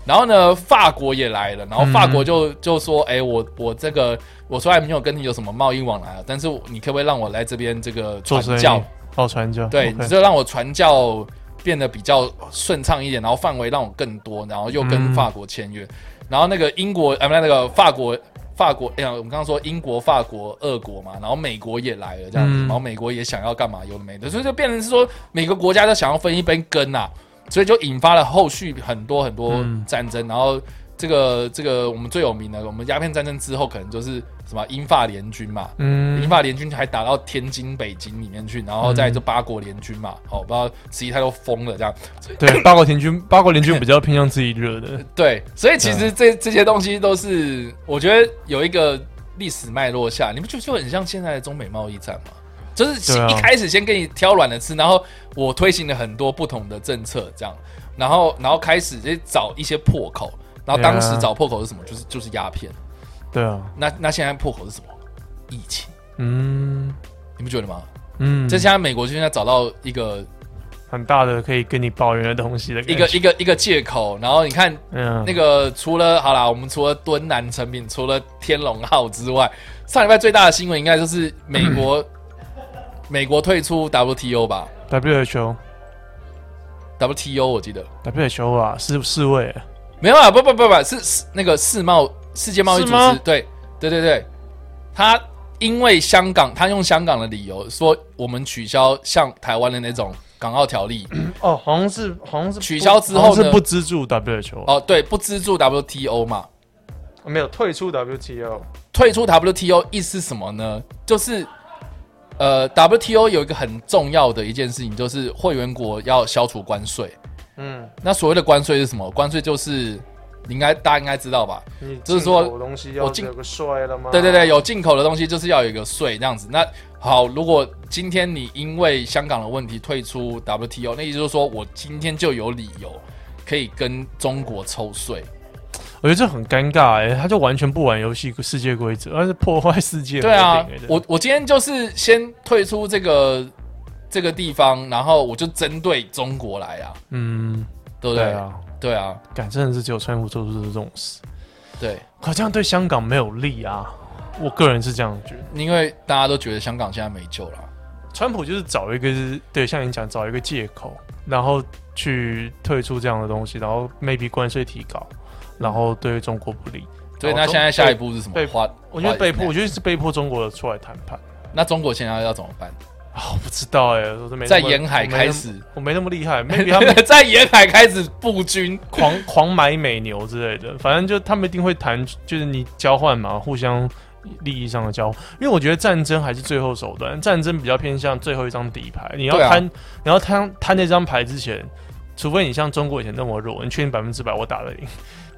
D: 然后呢，法国也来了，然后法国就、就说，哎、我我这个我虽然没有跟你有什么贸易往来啊，但是你可不可以让我来这边这个传教？，
E: 哦，传教，
D: 对你就让我传教变得比较顺畅一点，然后范围让我更多，然后又跟
E: 嗯
D: 法国签约，然后那个英国呃不那个法国。法国，哎呀，我们刚刚说英国、法国、俄国嘛，然后美国也来了这样子，
E: 嗯
D: 然后美国也想要干嘛，有的没的，所以就变成是说每个国家都想要分一杯羹呐、所以就引发了后续很多很多
E: 嗯
D: 战争，然后这个这个我们最有名的，我们鸦片战争之后可能就是什么英法联军嘛，嗯。英
E: 嗯，
D: 法联军还打到天津、北京里面去，然后再就八国联军嘛，哦，不知道十一太都疯了这样。
E: 对，八国联军，八国联军比较偏向自己惹的，
D: 对，所以其实这这些东西都是，我觉得有一个历史脉络下，你不觉得就很像现在的中美贸易战吗？就是一开始先给你挑软的吃，然后我推行了很多不同的政策，这样，然后然后开始就找一些破口，然后当时找破口是什么？就是就是鸦片。
E: 对啊，
D: 那那现在破口是什么？疫情，
E: 嗯
D: 你不觉得吗？
E: 嗯，
D: 这现在美国现在找到一个
E: 很大的可以跟你抱怨的东西的
D: 一个一个一个借口。然后你看
E: 嗯
D: 那个，除了好啦，我们除了敦南成品，除了天龙号之外，上礼拜最大的新闻应该就是美国 美国退出 WTO 吧 WHO？WTO 我记得
E: WHO 啊，世世卫
D: 没有啊，不不不不，是是那个世贸世界贸易组织，对对对对，他因为香港，他用香港的理由说我们取消像台湾的那种港澳条例，
E: 哦，好像是好像是
D: 取消之后
E: 是不资助 WHO
D: 哦对，不资助 WTO 嘛，
E: 没有退出 WTO
D: 退出 WTO 意思是什么呢？就是呃，WTO 有一个很重要的一件事情，就是会员国要消除关税。
E: 嗯，
D: 那所谓的关税是什么？关税就是你应该大家应该知道吧？
E: 你
D: 就是说我进
E: 要有个税了吗？
D: 对对对，有进口的东西就是要有一个税这样子。那好，如果今天你因为香港的问题退出 WTO，那意思就是说我今天就有理由可以跟中国抽税。
E: 我觉得这很尴尬哎、他就完全不玩游戏世界规则，而是破坏世界和
D: 对啊我我今天就是先退出这个这个地方，然后我就针对中国来啊，
E: 嗯，
D: 对不对？
E: 对啊，
D: 对啊，
E: 敢真的是只有川普做出这种事，
D: 对，
E: 可这样对香港没有利啊，我个人是这样觉得。
D: 因为大家都觉得香港现在没救了。
E: 川普就是找一个对，像你讲找一个借口，然后去退出这样的东西，然后 maybe 关税提高，然后对中国不利。
D: 所以
E: 然后
D: 那现在下一步是什么
E: 被？
D: 迫，
E: 我觉得被迫，我觉得是被迫中国出来谈判
D: 那中国现在要怎么办？
E: 啊，我不知道哎、我都没那么
D: 在沿海开，始，
E: 我没那么厉害，maybe 他们
D: 在沿海开始布军。
E: 狂狂买美牛之类的，反正就他们一定会谈，就是你交换嘛，互相利益上的交换。因为我觉得战争还是最后手段，战争比较偏向最后一张底牌。你要摊，你要摊摊那张牌之前，除非你像中国以前那么弱，你确定百分之百我打得赢，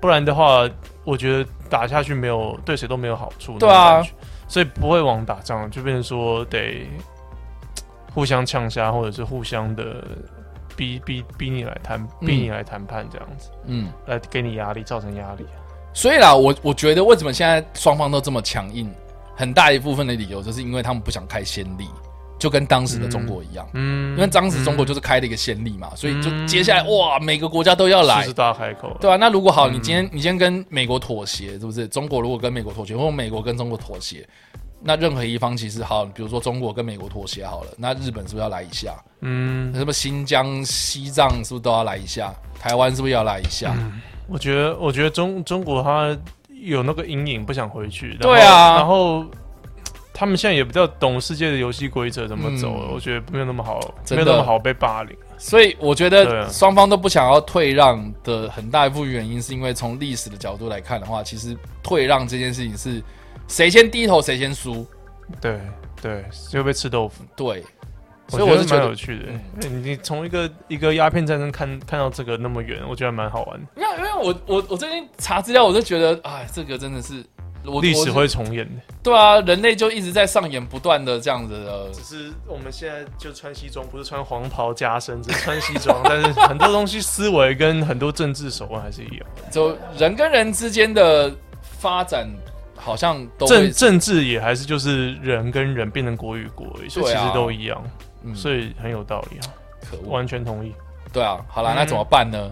E: 不然的话，我觉得打下去没有对谁都没有好处。
D: 对啊
E: 所以不会往打仗，就变成说得互相呛虾，或者是互相的逼逼逼你来谈，逼你来谈判这样子。
D: 嗯，
E: 来给你压力，造成压力。
D: 所以啦，我我觉得为什么现在双方都这么强硬，很大一部分的理由就是因为他们不想开先例，就跟当时的中国一样。
E: 嗯，
D: 因为当时中国就是开了一个先例嘛，所以就接下来哇，每个国家都要来
E: 狮子，大开口，
D: 对啊，那如果好，
E: 嗯
D: 你今天你今天跟美国妥协，是不是？中国如果跟美国妥协，或者美国跟中国妥协，那任何一方其实好，比如说中国跟美国妥协好了，那日本是不是要来一下？
E: 嗯，
D: 那什么新疆、西藏是不是都要来一下？台湾是不是要来一下？
E: 我觉得，我觉得中中国他有那个阴影，不想回去。
D: 对啊
E: 然后他们现在也比较懂世界的游戏规则怎么走了，
D: 嗯
E: 我觉得没有那么好，没有那么好被霸凌。
D: 所以我觉得双方都不想要退让的很大一部分原因，是因为从历史的角度来看的话，其实退让这件事情是谁先低头谁先输。
E: 对对，就被吃豆腐。
D: 对，所以我是觉得
E: 蛮有，趣的。欸你你从一个一个鸦片战争看看到这个那么远，我觉得蛮好玩的。
D: 因为因为我我我最近查资料，我就觉得，哎，这个真的是我
E: 历史会重演的。
D: 对啊，人类就一直在上演不断的这样子的
E: 只是我们现在就穿西装，不是穿黄袍加身，只是穿西装。但是很多东西思维跟很多政治手腕还是一样。
D: 就人跟人之间的发展，好像都
E: 政政治也还是就是人跟人变成国与国，所以其实都一样，
D: 嗯
E: 所以很有道理啊，
D: 可。
E: 完全同意。
D: 对啊，好啦，
E: 嗯
D: 那怎么办呢？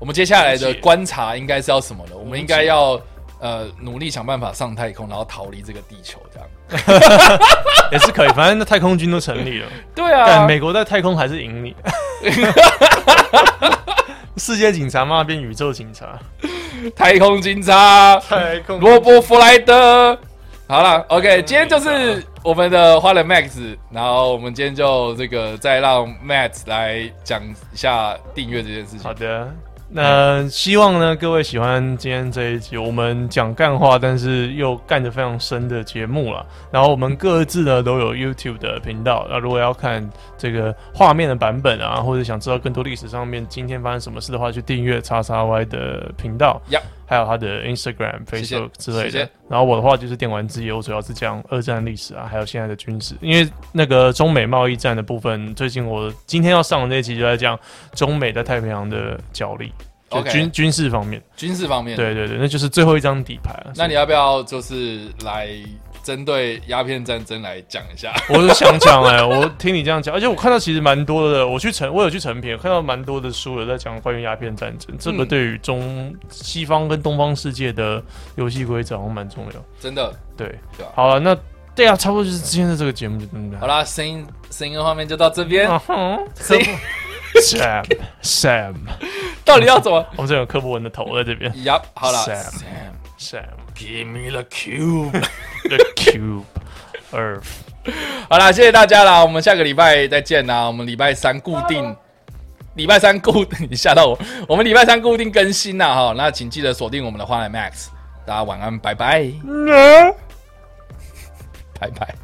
D: 我们接下来的观察应该是要什么呢？我们
E: 解
D: 应该要呃努力想办法上太空，然后逃离这个地球，这样。
E: 也是可以，反正那太空军都成立了，
D: 对啊
E: 但，美国在太空还是赢你。世界警察嘛变宇宙警察，
D: 太空警察
E: 太空
D: 罗伯弗莱德。好了，OK，今天就是我们的花了 Max，然后我们今天就这个再让 Matt 来讲一下订阅这件事情
E: 好。的，那希望呢各位喜欢今天这一集我们讲干话，但是又干得非常深的节目了。然后我们各自呢都有 YouTube 的频道，那如果要看这个画面的版本啊，或者想知道更多历史上面今天发生什么事的话，去订阅叉叉 Y 的频道。
D: 呀
E: 还有他的 Instagram、Facebook 之类的。然后我的话就是电玩之夜，我主要是讲二战历史啊，还有现在的军事。因为那个中美贸易战的部分，最近我今天要上的那一集就在讲中美在太平洋的角力，就军军事方面。
D: 军事方面，，
E: 对对对，那就是最后一张底牌了。
D: 那你要不要就是来针对鸦片战争来讲一下。
E: 我是想讲哎、我听你这样讲，而且我看到其实蛮多的，我去成我有去成品，看到蛮多的书有在讲关于鸦片战争，这个
D: 嗯
E: 对于中西方跟东方世界的游戏规则好像蛮重要。
D: 真的，
E: 对，好了，那对啊，差不多就是今天的这个节目就真的
D: 好啦，声音声音的画面就到这边。
E: 啊哼
D: 声音。
E: Sam Sam，
D: 到底要怎么？
E: 我们这有科博文的头在这边
D: ？Yup，好了
E: Sam
D: ，Sam，give
E: Sam
D: me the cube。
E: the cube Earth。
D: 好啦，谢谢大家啦，我们下个礼拜再见啦。我们礼拜三固定，礼拜三固定，你吓到我，我们礼拜三固定更新啦哈。那请记得锁定我们的花来 Max，大家晚安，拜拜，拜拜。